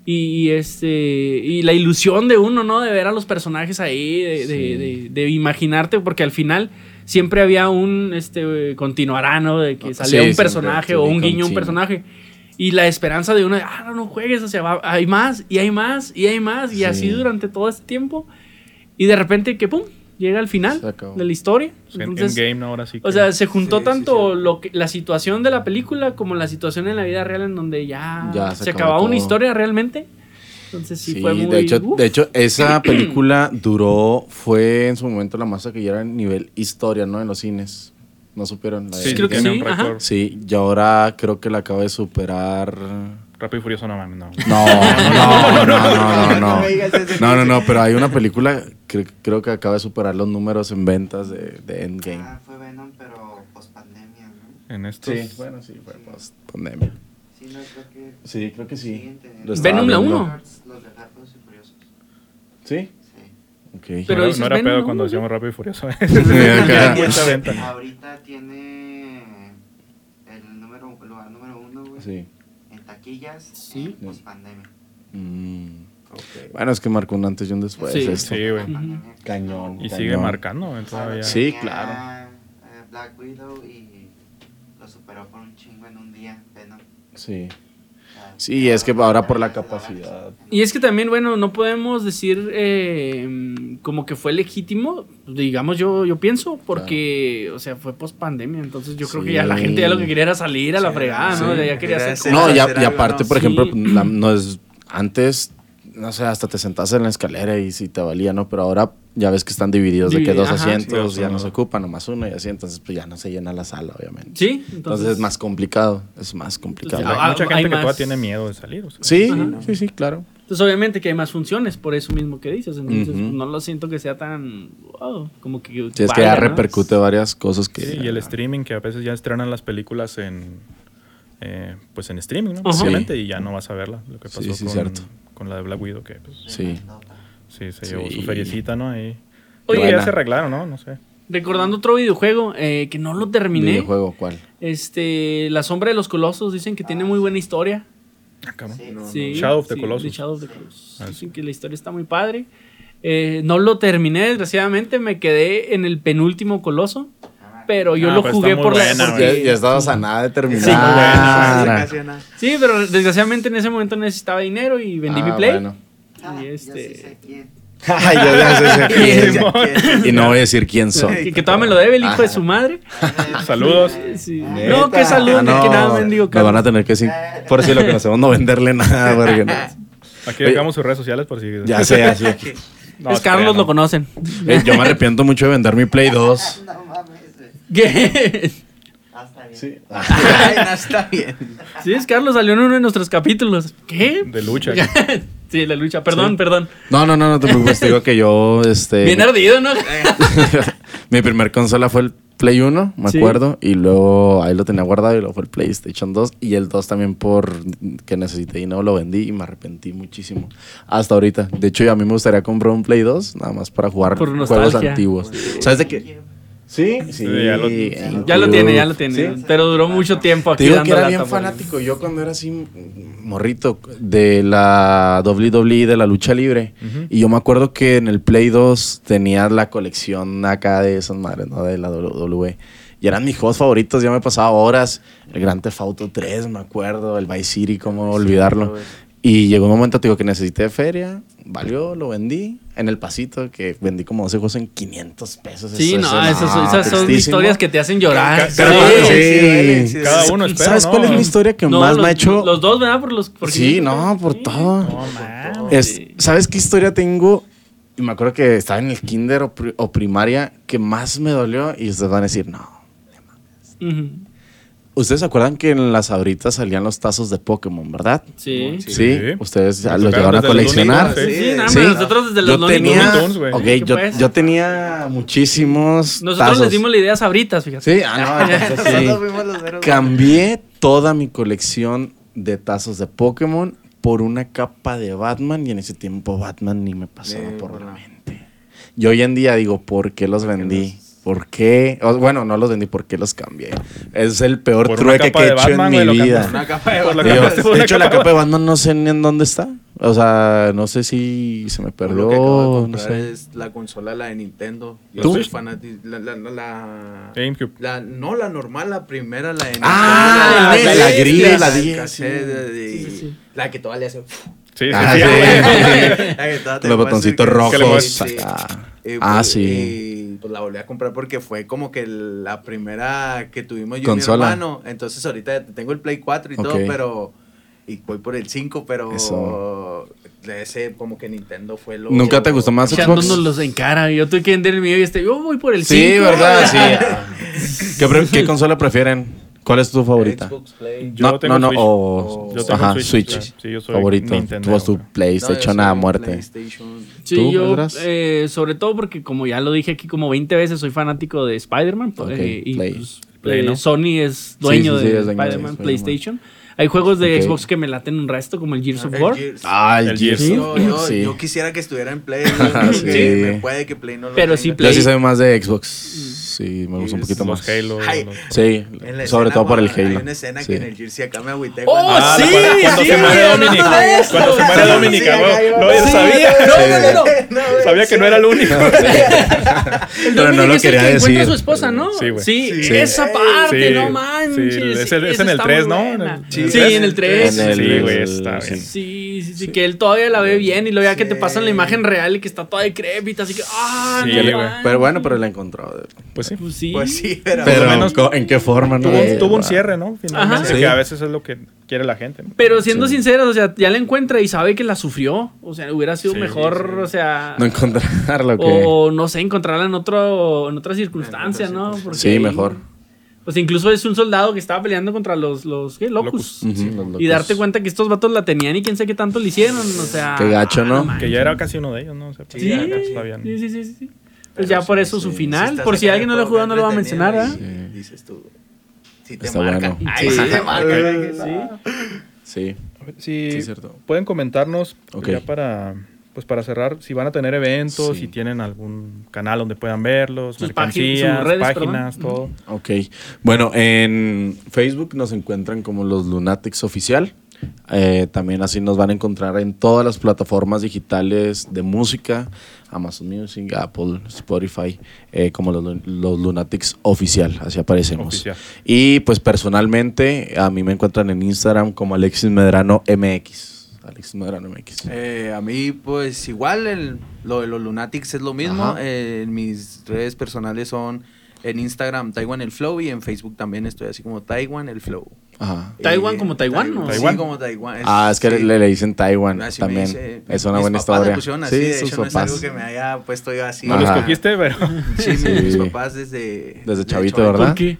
Y, y, este y la ilusión de uno, ¿no? De ver a los personajes ahí, de, de- de- de imaginarte, porque al final siempre había un este continuará, ¿no? De que Sí, salía un siempre, personaje o un guiño a un personaje. Y la esperanza de uno, de, ah, no, no juegues, o sea, va- hay más, y hay más, y hay más, y Sí. así durante todo este tiempo. Y de repente, que pum, llega al final de la historia. En, Entonces, ¿no? Ahora sí. o sea, se juntó Sí, tanto sí. Lo que, la situación de la película como la situación en la vida real en donde ya, Ya se, se acabó acababa una historia realmente. Entonces sí, Sí, fue muy... de, hecho, uf. de hecho, esa película duró, fue en su momento la más taquillera en nivel historia, ¿no? En los cines. ¿No supieron? La de sí, creo que sí, ajá. Sí, y ahora creo que la acaba de superar. Rápido y Furioso, no mames, no. No, no, no, no, no, no. No, no, no, pero hay una película que creo que acaba de superar los números en ventas de, de Endgame. Ah, fue Venom, pero post pandemia, ¿no? En estos. bueno, sí, fue post pandemia. Sí, no, creo que. Sí, creo que sí. siguen teniendo Lo estaba Venom la viendo. uno. Los de Rápidos y Furiosos. ¿Sí? Sí. Ok. Pero no, no era pedo ¿no? cuando decíamos Rápido y Furioso. Ahorita tiene el número, lugar número uno, güey. Sí. En taquillas, Sí. en post pandemia. Mm. Bueno, es que marcó un antes y un después. Sí. esto. Sí, güey. Cañón. Y cañón. sigue marcando, todavía. Sí, claro. eh, Black Widow y superó por un chingo en un día, Venom. Sí. Sea, Sí, es que ahora por la capacidad. Y es que también, bueno, no podemos decir eh, como que fue legítimo, digamos yo, yo pienso, porque, o sea, fue post pandemia, entonces yo creo que ya la gente ya lo que quería era salir a la Sí, fregada, ¿no? sí. Ya quería hacer cosas. No, y, a- hacer y aparte, ¿no? por Sí. ejemplo, la- no es antes, no sé, hasta te sentabas en la escalera y si te valía, ¿no? Pero ahora ya ves que están divididos de que dos ajá. asientos Sí, ya no se ocupan, nomás uno y así, entonces pues ya no se llena la sala, obviamente. Sí, Entonces, entonces, es más complicado, es más complicado. Pues, Hay mucha hay gente que más- todavía tiene miedo de salir. o sea. sí, Ajá. sí, sí, claro. Entonces, obviamente que hay más funciones, por eso mismo que dices. Entonces, no lo siento que sea tan. wow, como que. Sí, es que ya ¿no? repercute varias cosas que... Sí, y el streaming, que a veces ya estrenan las películas en. eh, pues en streaming, ¿no? Obviamente, y ya no vas a verla. Lo que Sí, pasó sí, con, cierto. con la de Black Widow, que pues, Sí. Sí, se Sí. llevó su feriecita, ¿no? Ahí. Oye, ya se arreglaron, ¿no? No sé. Recordando otro videojuego eh, que no lo terminé. ¿Videojuego cuál? Este. La Sombra de los Colosos. Dicen que tiene muy buena historia. Ah, cabrón. Sí. Sí, Shadow of the sí, Colossus. de Shadow of the Colossus. Ah, Dicen que la historia está muy padre. Eh, no lo terminé, desgraciadamente. Me quedé en el penúltimo coloso. Pero yo Ah, lo pues jugué por la. porque- Ya, ya estabas a nada de terminar. Sí, buena. Pero desgraciadamente en ese momento necesitaba dinero y vendí Ah, mi play. bueno. Ah, Y yo este- sí sé quién. Ay, yo ya sé ser quién. ¿Quién? ¿Quién? Y no voy a decir quién soy. Que, que todavía me lo debe el hijo de su madre. Saludos. Sí. No, que salud, Ah, ni que nada, mendigo. Me van a tener que decir, por si lo que no no venderle nada. Porque no- Aquí dejamos sus redes sociales por si. ya sé, así. No, es Carlos, lo ¿no? conocen. Eh, yo me arrepiento mucho de vender mi Play 2. No mames. ¿Qué? Bien. Sí. Ay, no, está bien. Sí, es Carlos, salió en uno de nuestros capítulos. ¿Qué? De lucha. sí, la lucha. Perdón, Sí. perdón. No, no, no, no te preocupes. Te digo que yo, este. Bien ardido, ¿no? mi primer consola fue el Play 1, me Sí. acuerdo. Y luego ahí lo tenía guardado y luego fue el PlayStation 2. Y el 2 también por que necesité dinero lo vendí y me arrepentí muchísimo. Hasta ahorita. De hecho, a mí me gustaría comprar un Play 2 nada más para jugar Por juegos antiguos. ¿Sabes de qué? Sí, sí. ya lo- Ya lo tiene, ya lo tiene. Sí. Pero duró mucho tiempo aquí Te digo dando que era bien fanático. Yo cuando era así morrito de la WWE, de la lucha libre. Y yo me acuerdo que en el Play 2 tenía la colección acá de esas madres, ¿no? De la WWE. Y eran mis juegos favoritos. Yo me pasaba horas. El Grand Theft Auto 3, me acuerdo. El Vice City, cómo olvidarlo. Y llegó un momento, te digo, que necesité feria. Valió, lo vendí. En el pasito, que vendí como 12 juegos en 500 pesos. Sí, Eso- no, eso- esas, no, esas son historias que te hacen llorar. Ca- Sí. cada- Sí, Sí, duele, sí, Cada uno espera. ¿Sabes ¿no? cuál es la historia que No, más los, me ha hecho? Los dos, ¿verdad? Por los, por sí, no, por Sí. todo. No, man. Es-. ¿Sabes qué historia tengo? Y me acuerdo que estaba en el kinder o, pri- o primaria que más me dolió y ustedes van a decir, no. Ujú. Ustedes se acuerdan que en las abritas salían los tazos de Pokémon, ¿verdad? Sí. Sí. Sí. Ustedes los llegaron a desde los coleccionar. Looney Sí, Tunes, sí, nada Sí. más nosotros desde los yo tenía, Looney Tunes, güey. ok, ¿Qué yo, yo tenía muchísimos Nosotros tazos. les dimos la idea a Sabritas, fíjate. Sí, ah, no, entonces sí. Nosotros fuimos los veros. Cambié toda mi colección de tazos de Pokémon por una capa de Batman y en ese tiempo Batman ni me pasaba Eh, por bueno. la mente. Y hoy en día digo, ¿por qué los vendí? ¿Por qué? O- bueno, no los vendí, ¿por qué los cambié? Es el peor Por trueque que he hecho Batman, en mi lo vida. cambiaste. Una capa de Digo, una hecho, la capa- de Batman no sé ni en dónde está. O sea, no sé si se me Lo que acabo de perdió. No sé. es la consola, la de Nintendo. Yo ¿Tú? soy fanático. La, la, la, la- GameCube. la- no, la normal, la primera, la de Nintendo. Ah, la, la la gris, la la de diez, cassette, sí. de- Sí, sí, sí. La que todavía le hace. Sí, sí, Ah, sí. sí. La que todavía te Los botoncitos rojos. acá. Y, Ah, sí. Pues la volví a comprar porque fue como que la primera que tuvimos yo Consola. y mi hermano. Entonces ahorita tengo el Play 4 y todo, pero... Y voy por el 5, pero... Eso. de Ese como que Nintendo fue lo... ¿Nunca te gustó más Xbox? Echándonos los en cara. Yo tuve que vender el mío y este, yo voy por el 5. Sí, ¿verdad? Sí. ¿Qué, pre- qué consola prefieren? ¿Cuál es tu favorita? Xbox Play. Yo no, tengo no, no, Switch. o Yo tengo ajá, Switch, Switch. Sí, yo soy favorito. Nintendo, Tú tu. PlayStation No, a muerte. PlayStation. Sí, ¿Tú, yo, eh, sobre todo porque como ya lo dije aquí como 20 veces, soy fanático de Spider-Man. Ok, eh, y Play. pues, Play, eh, ¿no? Sony es dueño sí, sí, de dueño de Spider-Man, Spider-Man. PlayStation. Hay juegos de Ok. Xbox que me laten un resto, como el Gears of El War. Gears. Ah, el El Gears. Gears. Yo, yo, Sí. yo quisiera que estuviera en Play. yo Sí. que me puede que Play no lo Pero tenga. sí, Yo Play. sí soy más de Xbox. Sí, me gusta un poquito más. Halo. Ay. los- Sí, sobre todo por el Hay Halo. una escena Sí. que en el Gears acá me agüité. ¡Oh, cuando- Ah, sí! cuando- cuando sí, se muere Dominic. Cuando se muere Sí, Dominic, sí, sí, No, yo sí. sabía. No, no, no, no. Sabía que no era el único. El Pero no Dominic lo es el quería que encuentra decir. a su esposa, ¿no? Sí, güey. Sí, Sí. esa parte, Sí, no manches. sí, es en el está 3, muy ¿no? buena. El- Sí, en el 3. En el- Sí, güey, está sí. bien. Sí, sí, sí, que él todavía la ve bien y luego ya que te pasan la imagen real y que está toda decrépita, así que, ah, Sí, no güey. Pero bueno, pero la encontró. Pues sí. Pues sí. Pues sí, pero. Pero menos co- ¿en qué forma? no? Tuvo, Eh, tuvo un va. cierre, ¿no? Finalmente. Ajá. Que Sí. a veces es lo que quiere la gente. ¿no? Pero siendo Sí. sinceros, o sea, ya la encuentra y sabe que la sufrió. O sea, hubiera sido Sí, mejor, sí. o sea. No encontrarlo, que o no sé, encontrarla en otro, en otra circunstancia, ¿no? Porque Sí, ahí- mejor. Pues incluso es un soldado que estaba peleando contra los, los ¿qué? Locus. Los. Y darte cuenta que estos vatos la tenían y quién sé qué tanto le hicieron. O sea. Qué gacho, ¿no? Que ya era casi uno de ellos, ¿no? O sea, pues, Sí, ya sí, sí, sí, sí, sí. Pues Pero ya sí, por eso sí, su final. por si alguien no lo ha jugado, no lo va a mencionar, ¿verdad? Dices tú. Si te Está marca. bueno. Ay, sí te marca. Sí. Sí. Sí, Sí, pueden comentarnos Ok. ya para pues para cerrar si van a tener eventos, Sí. si tienen algún canal donde puedan verlos, Sus mercancías, págin- sus redes, páginas, perdón. todo. Ok. Bueno, en Facebook nos encuentran como los Lunatics Oficial. Eh, también así nos van a encontrar en todas las plataformas digitales de música, Amazon Music, Apple, Spotify, eh, como los, los Lunatics Oficial, así aparecemos. Oficial. Y pues personalmente a mí me encuentran en Instagram como Alexis Medrano MX. Alexis Medrano MX. Eh, a mí, pues igual, el- lo de los Lunatics es lo mismo. Eh, mis redes personales son en Instagram Taiwan el Flow y en Facebook también estoy así como Taiwan el Flow. Ajá. ¿Taiwán Eh, como Taiwán, o? Sí, Taiwán? como Taiwán. Ah, es que sí. le, le dicen Taiwan Así me también. dice- es una mis buena papás historia. pusieron así, sí, de sus hecho no es papás. algo que me haya puesto yo así. No lo Ajá. escogiste, pero Sí, Sí. mis papás desde... Desde chavito, chavito. ¿verdad? ¿Por qué?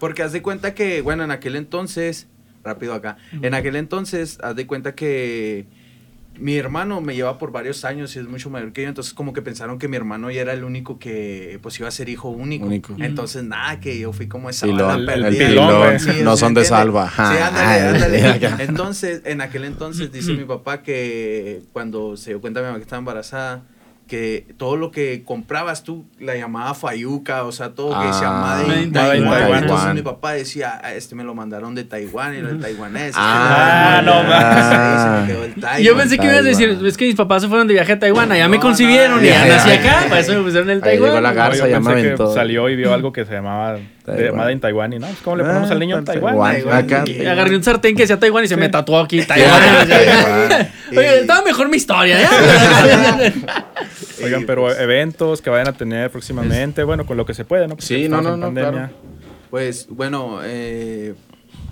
Porque haz de cuenta que, bueno, en aquel entonces, rápido acá, en aquel entonces, haz de cuenta que mi hermano me lleva por varios años y es mucho mayor que yo, entonces como que pensaron que mi hermano ya era el único que pues iba a ser hijo único. Único. Entonces nada, que yo fui como esa Pilón, bala el perdida. pilón. Sí, no ¿sí son de salva. Sí, ándale, ándale. Entonces, en aquel entonces dice mi papá que cuando se dio cuenta mi mamá que estaba embarazada, que todo lo que comprabas tú la llamaba Fayuca, o sea, todo que Ah, se llamaba de Made in Taiwán. Taiwan. Entonces mi papá decía, "Ah, este me lo mandaron de Taiwán y era el taiwanés. Ah, Este, no Ahí más. se me quedó el Taiwan. Yo pensé que ibas a decir, Taiwán. es que mis papás se fueron de viaje a Taiwán, allá me concibieron no, y ya nací acá, para eso me pusieron el Ahí llegó Taiwán. la No, garza, yo ya me pensé que aventó. salió y vio algo que se llamaba de, Taiwán. Made in Taiwan y no, ¿cómo le ponemos Ah, al niño en Taiwán? Taiwán. Taiwán. Acá. Y- Agarré un sartén que decía Taiwán y se me tatuó aquí Taiwán. Taiwán. Oye, estaba mejor mi historia, ¿ya? Oigan, pero pues, eventos que vayan a tener próximamente, bueno, con lo que se puede, ¿no? Porque Sí, no, no, en no, pandemia. Pues bueno, eh,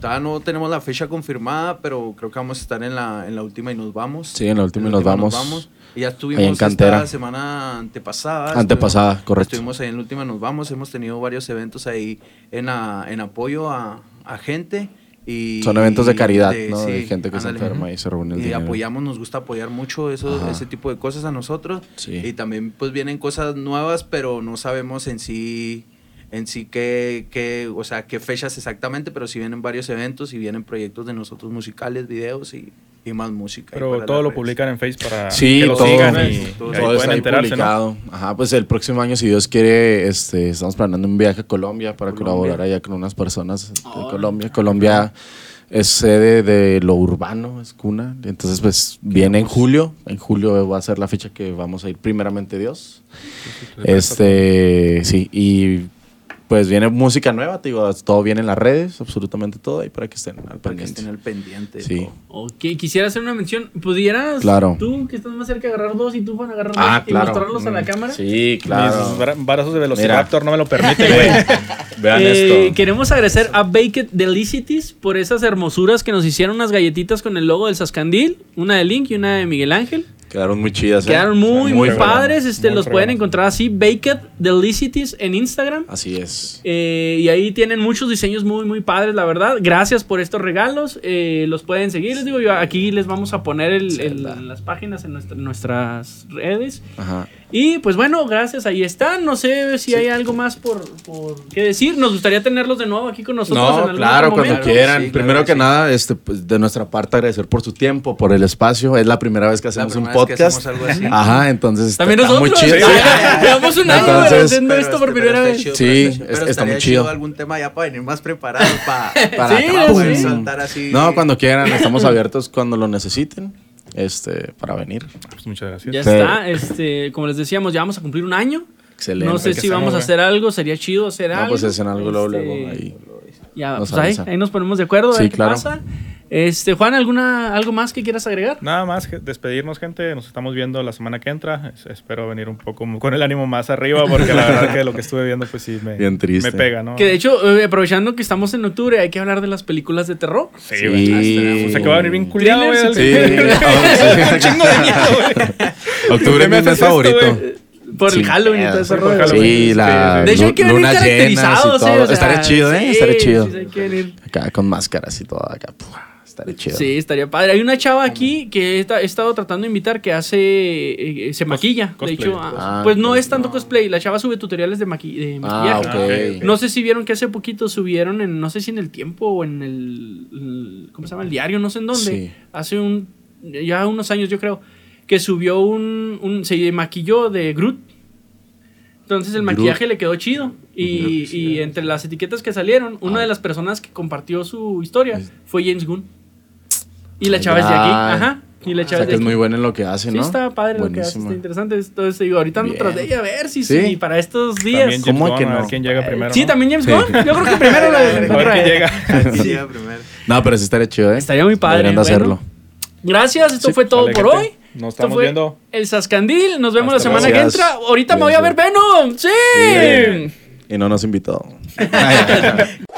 todavía no tenemos la fecha confirmada, pero creo que vamos a estar en la, en la última y nos vamos. Sí, en la última En y nos vamos. Y ya Ahí estuvimos en Cantera. esta semana antepasada. Antepasada, estuvimos- correcto. Estuvimos ahí en la última nos vamos. Hemos tenido varios eventos ahí en, a- en apoyo a, a gente. Y, Son eventos de caridad, de- ¿no? de sí, gente que ándale. se enferma y se reúne el Y dinero. apoyamos, nos gusta apoyar mucho eso, Ajá. ese tipo de cosas a nosotros. Sí. Y también pues vienen cosas nuevas, pero no sabemos en sí en sí qué, qué, o sea, qué fechas exactamente, pero sí vienen varios eventos y vienen proyectos de nosotros musicales, videos y Y más música. Pero todo lo redes. publican en Facebook para Sí, que lo todo, sigan y, todo y ahí está pueden ahí publicado. Ajá, pues el próximo año, si Dios quiere, este, estamos planeando un viaje a Colombia para colaborar allá con unas personas de Colombia. Colombia es sede de lo urbano, es cuna. Entonces, pues viene en julio. En julio va a ser la fecha que vamos a ir primeramente Dios. Este, sí, y pues viene música nueva, te digo, todo viene en las redes, absolutamente todo, ahí para que estén al Para que pendiente. estén al pendiente. Sí. Ok, quisiera hacer una mención. ¿Pudieras Claro. tú, que estás más cerca, agarrar dos y tú, Juan, agarrar Ah, dos y mostrarlos a la Mm, cámara? Sí, Mis claro. bra- brazos de Velociraptor no me lo permiten, güey. Vean Eh, esto. Queremos agradecer a Baked Delicities por esas hermosuras que nos hicieron unas galletitas con el logo del Sascandil, una de Link y una de Miguel Ángel. Quedaron muy chidas. ¿eh? Quedaron muy, muy, Muy padres. Este, muy los pueden encontrar así, Baked Delicities en Instagram. Así es. Eh, y ahí tienen muchos diseños muy, muy padres, la verdad. Gracias por estos regalos. Eh, los pueden seguir. Les digo, yo aquí les vamos a poner el- el- las páginas en nuestra- nuestras redes. Ajá. Y pues bueno, gracias, ahí están. No sé si hay algo más por, por qué decir. Nos gustaría tenerlos de nuevo aquí con nosotros en No, algún claro, cuando quieran. Sí, claro Primero que que sí. nada, este, pues, de nuestra parte agradecer por su tiempo, por el espacio. Es la primera vez que hacemos un podcast. hacemos algo así. Ajá, entonces está, También está nosotros. muy chido. Llevamos un año haciendo esto este- por primera vez. chido, Sí, es- está- pero está estaría muy chido. algún tema ya para venir más preparado para, Para Sí, para sí. poder soltar así. No, cuando quieran, estamos abiertos cuando lo necesiten. Este, para venir. Pues muchas gracias. Ya Sí. está. Este, como les decíamos, ya vamos a cumplir un año. Excelente. No sé si vamos a hacer algo. Sería chido hacer No, algo. pues hacen algo luego, Este, luego ahí. Ya, nos pues ahí, ahí nos ponemos de acuerdo. a Sí, ver qué claro. pasa. Este, Juan, ¿alguna, ¿algo más que quieras agregar? Nada más que despedirnos, gente. Nos estamos viendo la semana que entra. Es- espero venir un poco con el ánimo más arriba, porque la verdad que lo que estuve viendo, pues sí me, Bien triste. me pega, ¿no? Que de hecho, eh, aprovechando que estamos en octubre, hay que hablar de las películas de terror. Sí, Sí. güey. O sea, que va a venir bien culiado, güey. Sí. Un chingo de miedo, güey. Octubre es mi mes favorito. Por Sin el Halloween y todo ese Sí, rollo. Halloween. Sí, la De hecho, hay que venir caracterizados, todo. ¿eh? O sea, estaría chido, ¿eh? sí, estaría chido. sí. Acá con máscaras y todo acá. pua, estaría chido. Sí, estaría padre. Hay una chava aquí que he, esta- he estado tratando de invitar que hace. eh, se maquilla. De hecho, ah, Ah, pues no es tanto cosplay. La chava sube tutoriales de, maqui- de Ah, maquillaje. ok. No sé si vieron que hace poquito subieron en, no sé si en el tiempo o en el, el- ¿cómo se llama? El diario, no sé en dónde. Sí. Hace un, ya unos años yo creo, que subió un, un se maquilló de Groot. Entonces el Groot. maquillaje le quedó chido. Y, y entre las etiquetas que salieron, una Ah. de las personas que compartió su historia fue James Gunn. Y la chava es de aquí. Ajá. Y la O chava sea es que de es muy bueno en lo que hace, Sí, ¿no? está padre lo que hace, Buenísimo. está interesante. Entonces, digo, ahorita ando tras de ella a ver si, Sí. si para estos días. También James ¿Cómo Gunn, que a ver no? quién llega primero. sí, ¿no? también James Sí. Gunn. Yo creo que primero la A ver quién llega. Sí, llega primero. No, pero sí estaría chido, ¿eh? Estaría muy padre, Deberían de bueno. hacerlo. Gracias, esto Sí, fue todo por hoy. Nos estamos fue viendo. El Sascandil. Nos vemos Hasta la semana luego. que entra. Gracias. Ahorita me voy a ver Venom. ¡Sí! Y no nos invitó.